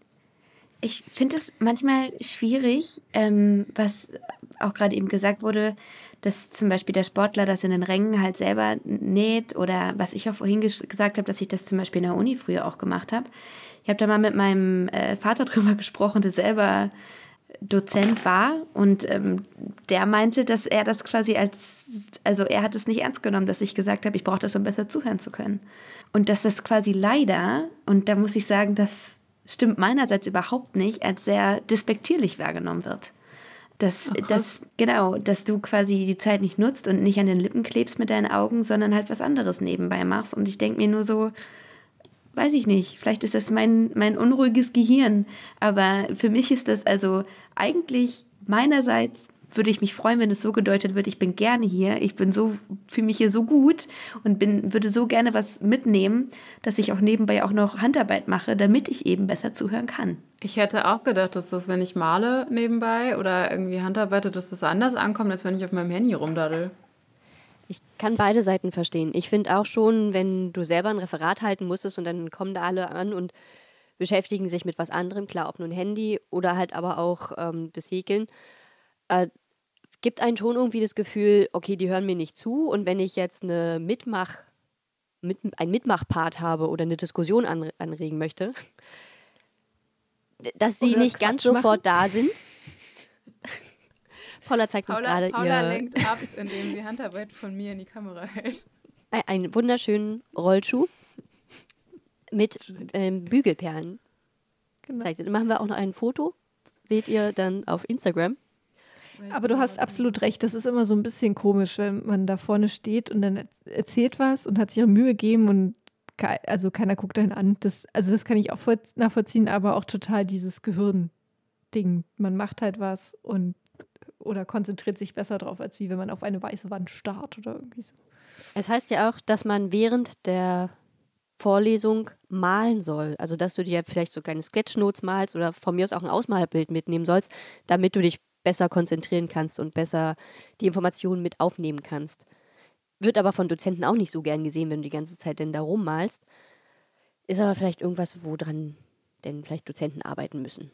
Ich finde es manchmal schwierig, ähm, was auch gerade eben gesagt wurde, dass zum Beispiel der Sportler das in den Rängen halt selber näht oder was ich auch vorhin gesagt habe, dass ich das zum Beispiel in der Uni früher auch gemacht habe. Ich habe da mal mit meinem äh, Vater drüber gesprochen, der selber Dozent war und ähm, der meinte, dass er das quasi als, also er hat es nicht ernst genommen, dass ich gesagt habe, ich brauche das, um besser zuhören zu können. Und dass das quasi leider, und da muss ich sagen, das stimmt meinerseits überhaupt nicht, als sehr despektierlich wahrgenommen wird. Dass, oh, dass, genau, dass du quasi die Zeit nicht nutzt und nicht an den Lippen klebst mit deinen Augen, sondern halt was anderes nebenbei machst. Und ich denke mir nur so, weiß ich nicht, vielleicht ist das mein, mein unruhiges Gehirn, aber für mich ist das also eigentlich meinerseits würde ich mich freuen, wenn es so gedeutet wird, ich bin gerne hier, ich bin so, fühle mich hier so gut und bin, würde so gerne was mitnehmen, dass ich auch nebenbei auch noch Handarbeit mache, damit ich eben besser zuhören kann. Ich hätte auch gedacht, dass das, wenn ich male nebenbei oder irgendwie Handarbeite, dass das anders ankommt, als wenn ich auf meinem Handy rumdaddel. Ich kann beide Seiten verstehen. Ich finde auch schon, wenn du selber ein Referat halten musstest und dann kommen da alle an und beschäftigen sich mit was anderem, klar, ob nun Handy oder halt aber auch ähm, das Häkeln, äh, gibt einen schon irgendwie das Gefühl, okay, die hören mir nicht zu und wenn ich jetzt eine Mitmach, mit, ein Mitmachpart habe oder eine Diskussion an, anregen möchte, dass sie oder nicht Quatsch ganz machen. sofort da sind. Paula zeigt Paula, uns gerade Paula ihr. lenkt ab, indem sie Handarbeit von mir in die Kamera hält. Einen wunderschönen Rollschuh mit ähm, Bügelperlen. Genau. Zeigt. Machen wir auch noch ein Foto. Seht ihr dann auf Instagram. Aber du hast absolut recht. Das ist immer so ein bisschen komisch, wenn man da vorne steht und dann erzählt was und hat sich ihre Mühe gegeben und also keiner guckt einen an. Das, also das kann ich auch nachvollziehen, aber auch total dieses Gehirn-Ding. Man macht halt was und oder konzentriert sich besser drauf, als wie wenn man auf eine weiße Wand starrt oder irgendwie so. Es heißt ja auch, dass man während der Vorlesung malen soll. Also, dass du dir vielleicht so kleine Sketchnotes malst oder von mir aus auch ein Ausmalbild mitnehmen sollst, damit du dich besser konzentrieren kannst und besser die Informationen mit aufnehmen kannst. Wird aber von Dozenten auch nicht so gern gesehen, wenn du die ganze Zeit denn da rummalst. Ist aber vielleicht irgendwas, woran denn vielleicht Dozenten arbeiten müssen.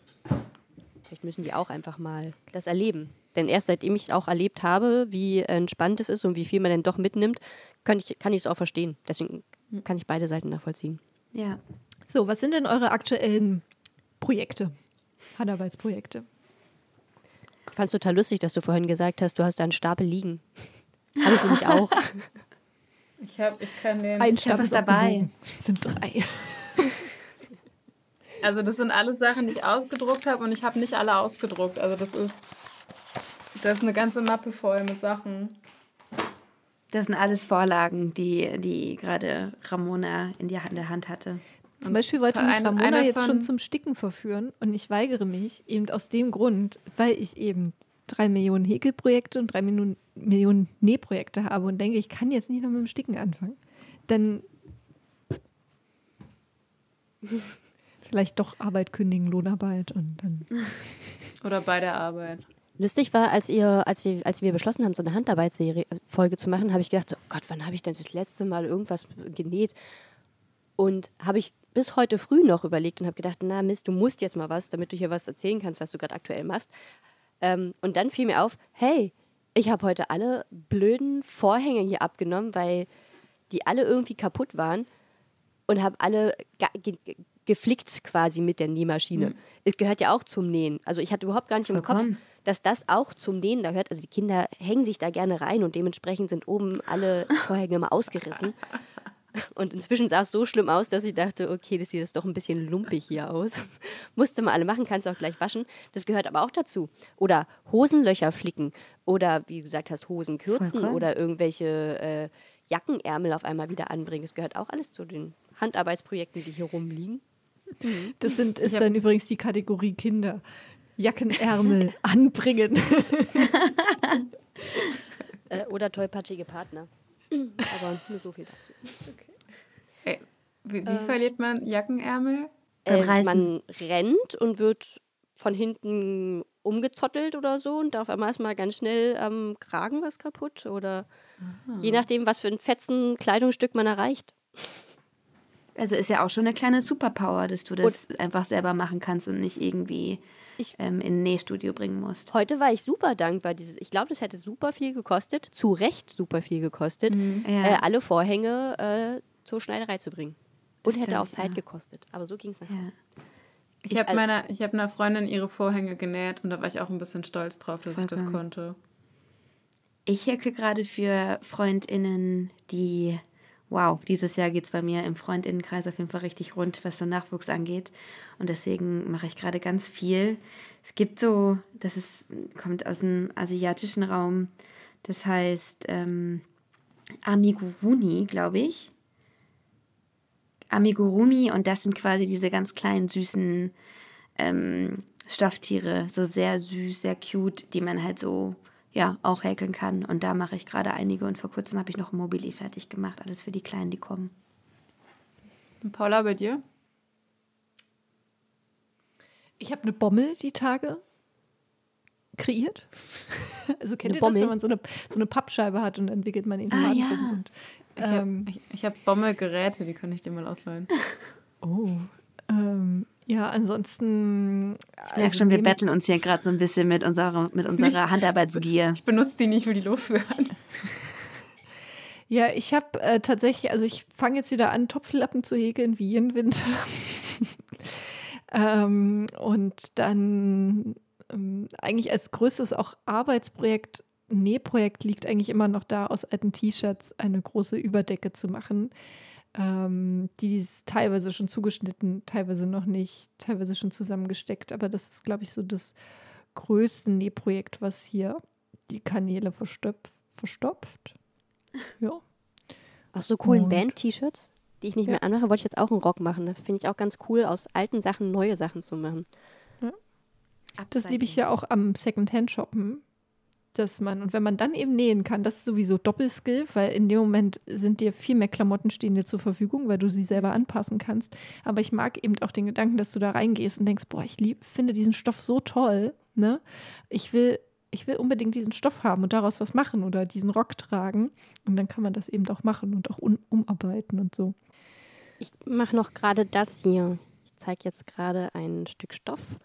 Vielleicht müssen die auch einfach mal das erleben. Denn erst seitdem ich auch erlebt habe, wie entspannt es ist und wie viel man denn doch mitnimmt, kann ich es auch verstehen. Deswegen kann ich beide Seiten nachvollziehen. Ja. So, was sind denn eure aktuellen Projekte? Handarbeitsprojekte? Ich fand es total lustig, dass du vorhin gesagt hast, du hast da einen Stapel liegen. Habe ich nämlich auch. Ich, hab, ich kann den. Ein Stapel ist dabei. Das sind drei. Also das sind alles Sachen, die ich ausgedruckt habe und ich habe nicht alle ausgedruckt. Also das ist, das ist eine ganze Mappe voll mit Sachen. Das sind alles Vorlagen, die, die gerade Ramona in, die, in der Hand hatte. Zum Beispiel wollte mich Ramona jetzt schon zum Sticken verführen und ich weigere mich eben aus dem Grund, weil ich eben drei Millionen Häkelprojekte und drei Millionen, Millionen Nähprojekte habe und denke, ich kann jetzt nicht noch mit dem Sticken anfangen. Dann vielleicht doch Arbeit kündigen, Lohnarbeit und dann. Oder bei der Arbeit. Lustig war, als, ihr, als, wir, als wir beschlossen haben, so eine Handarbeitsserie-Folge zu machen, habe ich gedacht, oh Gott, wann habe ich denn das letzte Mal irgendwas genäht? Und habe ich bis heute früh noch überlegt und habe gedacht, na Mist, du musst jetzt mal was, damit du hier was erzählen kannst, was du gerade aktuell machst. Ähm, und dann fiel mir auf, hey, Ich habe heute alle blöden Vorhänge hier abgenommen, weil die alle irgendwie kaputt waren und habe alle ge ge geflickt quasi mit der Nähmaschine. Mhm. Es gehört ja auch zum Nähen. Also ich hatte überhaupt gar nicht Vollkommen. im Kopf, dass das auch zum Nähen da gehört. Also die Kinder hängen sich da gerne rein und dementsprechend sind oben alle Vorhänge mal ausgerissen. Und inzwischen sah es so schlimm aus, dass ich dachte, okay, das sieht jetzt doch ein bisschen lumpig hier aus. Musste mal alle machen, kannst du auch gleich waschen. Das gehört aber auch dazu. Oder Hosenlöcher flicken. Oder wie du gesagt hast, Hosen kürzen. Oder irgendwelche äh, Jackenärmel auf einmal wieder anbringen. Das gehört auch alles zu den Handarbeitsprojekten, die hier rumliegen. Das sind, ist dann übrigens die Kategorie Kinder. Jackenärmel anbringen. äh, oder tollpatschige Partner. Aber nur so viel dazu. Okay. Wie, wie äh, verliert man Jackenärmel? Äh, man rennt und wird von hinten umgezottelt oder so und auf einmal ist mal ganz schnell am Kragen was kaputt oder Aha. je nachdem, was für ein fetzen Kleidungsstück man erreicht. Also ist ja auch schon eine kleine Superpower, dass du das und einfach selber machen kannst und nicht irgendwie ich, ähm, in ein Nähstudio bringen musst. Heute war ich super dankbar. Dieses, ich glaube, das hätte super viel gekostet, zu Recht super viel gekostet, mhm. ja. äh, alle Vorhänge äh, zur Schneiderei zu bringen. Und das hätte stimmt, auch Zeit ja. gekostet. Aber so ging es nach Hause. Ja. Ich, ich habe meiner, hab einer Freundin ihre Vorhänge genäht und da war ich auch ein bisschen stolz drauf, dass Vollkommen. ich das konnte. Ich häkle gerade für FreundInnen, die wow, dieses Jahr geht es bei mir im Freundinnenkreis auf jeden Fall richtig rund, was so Nachwuchs angeht. Und deswegen mache ich gerade ganz viel. Es gibt so, das ist, kommt aus dem asiatischen Raum, das heißt ähm, Amigurumi, glaube ich. Amigurumi und das sind quasi diese ganz kleinen, süßen ähm, Stofftiere, so sehr süß, sehr cute, die man halt so ja auch häkeln kann. Und da mache ich gerade einige und vor kurzem habe ich noch ein Mobili fertig gemacht, alles für die Kleinen, die kommen. Und Paula, bei dir? Ich habe eine Bommel die Tage kreiert. Also kennt eine ihr Bommel? das, wenn man so eine, so eine Pappscheibe hat und entwickelt man ihn ah, ja. und, Ich habe ich hab Bommelgeräte, die kann ich dir mal ausleihen. Oh. Ähm, ja, ansonsten. Ich merke also schon, wir betteln uns hier gerade so ein bisschen mit unserer, mit unserer ich, Handarbeitsgier. Ich benutze die nicht, will die loswerden. Ja, ich habe äh, tatsächlich, also ich fange jetzt wieder an, Topflappen zu häkeln wie jeden Winter. ähm, und dann ähm, eigentlich als größtes auch Arbeitsprojekt, Nähprojekt liegt eigentlich immer noch da, aus alten T-Shirts eine große Überdecke zu machen ähm, die ist teilweise schon zugeschnitten, teilweise noch nicht, teilweise schon zusammengesteckt. Aber das ist, glaube ich, so das größte Nähprojekt, was hier die Kanäle verstopf, verstopft. Ja. Aus so coolen Band-T-Shirts, die ich nicht ja. mehr anmache, wollte ich jetzt auch einen Rock machen. Das finde ich auch ganz cool, aus alten Sachen neue Sachen zu machen. Ja. Das liebe ich ja auch am Secondhand-Shoppen dass man, und wenn man dann eben nähen kann, das ist sowieso Doppelskill, weil in dem Moment sind dir viel mehr Klamotten stehen dir zur Verfügung, weil du sie selber anpassen kannst. Aber ich mag eben auch den Gedanken, dass du da reingehst und denkst, boah, ich lieb, finde diesen Stoff so toll, ne? Ich will, ich will unbedingt diesen Stoff haben und daraus was machen oder diesen Rock tragen. Und dann kann man das eben auch machen und auch umarbeiten und so. Ich mache noch gerade das hier. Ich zeige jetzt gerade ein Stück Stoff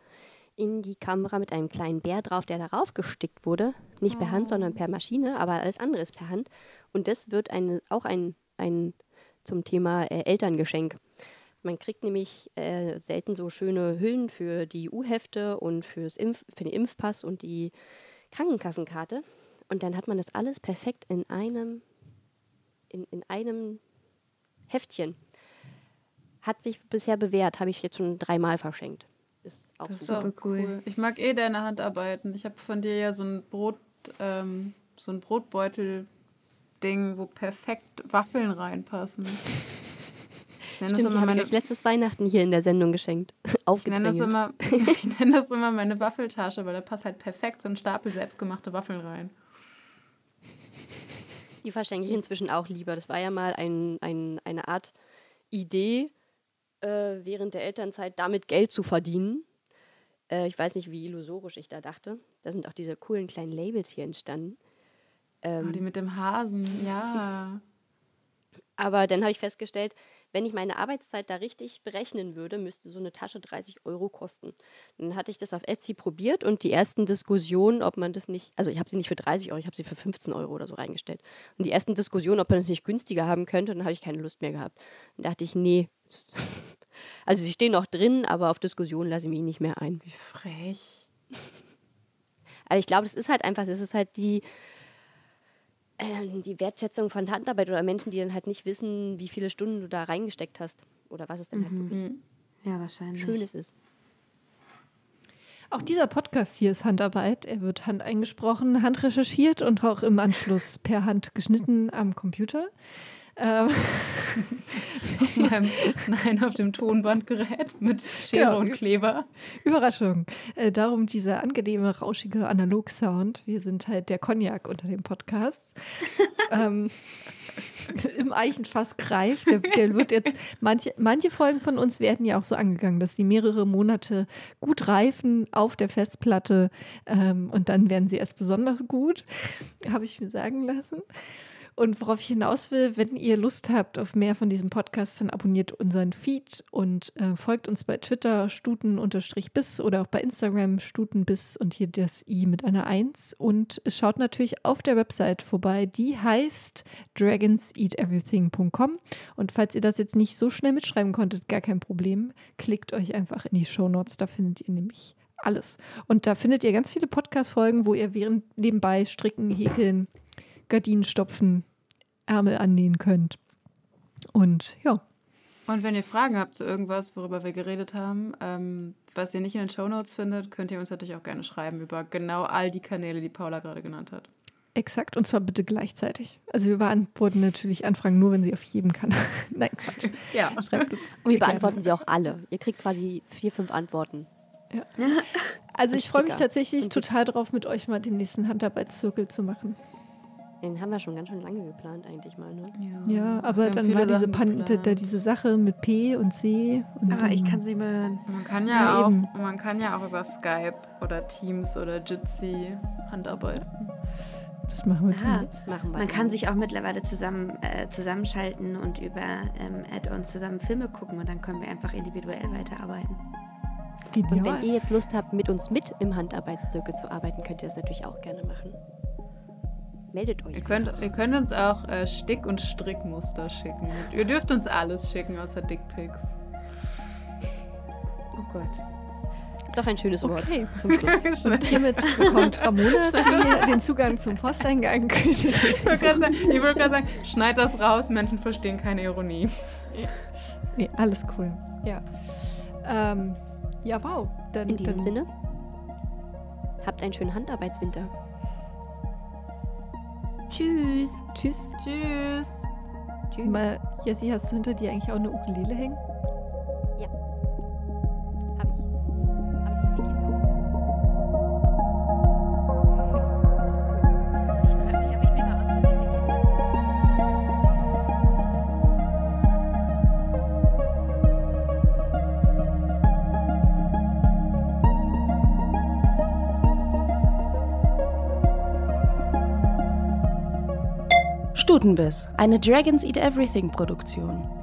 in die Kamera mit einem kleinen Bär drauf, der darauf gestickt wurde. Nicht per Hand, sondern per Maschine, aber alles andere ist per Hand. Und das wird eine, auch ein, ein zum Thema äh, Elterngeschenk. Man kriegt nämlich äh, selten so schöne Hüllen für die U-Hefte und fürs Impf, für den Impfpass und die Krankenkassenkarte. Und dann hat man das alles perfekt in einem, in, in einem Heftchen. Hat sich bisher bewährt, habe ich jetzt schon dreimal verschenkt auch das super ist auch cool. cool. Ich mag eh deine Handarbeiten. Ich habe von dir ja so ein Brot, ähm, so ein Brotbeutel-Ding, wo perfekt Waffeln reinpassen. Stimmt, die habe ich euch letztes Weihnachten hier in der Sendung geschenkt. Ich nenne, das immer, ich nenne das immer meine Waffeltasche, weil da passt halt perfekt so ein Stapel selbstgemachte Waffeln rein. Die verschenke ich inzwischen auch lieber. Das war ja mal ein, ein, eine Art Idee, äh, während der Elternzeit damit Geld zu verdienen. Äh, ich weiß nicht, wie illusorisch ich da dachte. Da sind auch diese coolen kleinen Labels hier entstanden. Ähm, oh, die mit dem Hasen, ja. Aber dann habe ich festgestellt, wenn ich meine Arbeitszeit da richtig berechnen würde, müsste so eine Tasche 30 Euro kosten. Dann hatte ich das auf Etsy probiert und die ersten Diskussionen, ob man das nicht, also ich habe sie nicht für 30 Euro, ich habe sie für 15 Euro oder so reingestellt. Und die ersten Diskussionen, ob man das nicht günstiger haben könnte, dann habe ich keine Lust mehr gehabt. Dann dachte ich, nee. Also sie stehen noch drin, aber auf Diskussionen lasse ich mich nicht mehr ein. Wie frech. Aber ich glaube, das ist halt einfach, das ist halt die, ähm, die Wertschätzung von Handarbeit oder Menschen, die dann halt nicht wissen, wie viele Stunden du da reingesteckt hast oder was es dann halt wirklich Ja, wahrscheinlich. Schönes ist. Auch dieser Podcast hier ist Handarbeit. Er wird handeingesprochen, handrecherchiert und auch im Anschluss per Hand geschnitten am Computer. Ähm, Auf meinem, nein, auf dem Tonbandgerät mit Schere Genau. und Kleber. Überraschung. Äh, darum dieser angenehme, rauschige Analog-Sound. Wir sind halt der Cognac unter den Podcasts. ähm, Im Eichenfass greift. Der, der wird jetzt, manche, manche Folgen von uns werden ja auch so angegangen, dass sie mehrere Monate gut reifen auf der Festplatte ähm, und dann werden sie erst besonders gut. Habe ich mir sagen lassen. Und worauf ich hinaus will, wenn ihr Lust habt auf mehr von diesem Podcast, dann abonniert unseren Feed und äh, folgt uns bei Twitter stuten-bis oder auch bei Instagram stutenbiss und hier das i mit einer Eins. Und schaut natürlich auf der Website vorbei, die heißt dragonseateverything.com. Und falls ihr das jetzt nicht so schnell mitschreiben konntet, gar kein Problem, klickt euch einfach in die Shownotes, da findet ihr nämlich alles. Und da findet ihr ganz viele Podcast-Folgen, wo ihr während nebenbei stricken, häkeln, Gardinen stopfen, Ärmel annähen könnt. Und ja, Und wenn ihr Fragen habt zu irgendwas, worüber wir geredet haben, ähm, was ihr nicht in den Shownotes findet, könnt ihr uns natürlich auch gerne schreiben über genau all die Kanäle, die Paula gerade genannt hat. exakt. Und zwar bitte gleichzeitig. Also wir beantworten natürlich Anfragen nur, wenn sie auf jedem Kanal. Nein, Quatsch. Ja. Schreibt uns. Und wir beantworten sie auch alle. Ihr kriegt quasi vier, fünf Antworten. Also Und ich freue mich tatsächlich total drauf, mit euch mal den nächsten Handarbeitszirkel zu machen. Den haben wir schon ganz schön lange geplant, eigentlich mal. Ne? Ja, aber Wir haben dann war diese, Pan da, diese Sache mit P und C. Und Aber ich kann sie mal. Man kann ja, Ja, auch, eben. man kann ja auch über Skype oder Teams oder Jitsi Handarbeiten. Das machen wir Ah. Das machen wir. Man dann. kann sich auch mittlerweile zusammen, äh, zusammenschalten und über ähm, Add-ons zusammen Filme gucken und dann können wir einfach individuell weiterarbeiten. Und wenn Genial. ihr jetzt Lust habt, mit uns mit im Handarbeitszirkel zu arbeiten, könnt ihr das natürlich auch gerne machen. Meldet euch. Ihr könnt, ihr könnt uns auch äh, Stick- und Strickmuster schicken. Ihr dürft uns alles schicken, außer Dickpics. Oh Gott. Ist doch ein schönes Wort Okay. zum Schluss. Und hiermit bekommt Ramona den Zugang zum Posteingang. Ich wollte gerade sagen, ich wollte gerade sagen, schneid das raus, Menschen verstehen keine Ironie. nee, alles cool. Ja. Ähm, ja, wow. Dann, In diesem dann, Sinne, habt einen schönen Handarbeitswinter. Tschüss. Tschüss. Tschüss. Sag Mal, Jessie, hast du hinter dir eigentlich auch eine Ukulele hängen? Stutenbiss, eine Dragons Eat Everything Produktion.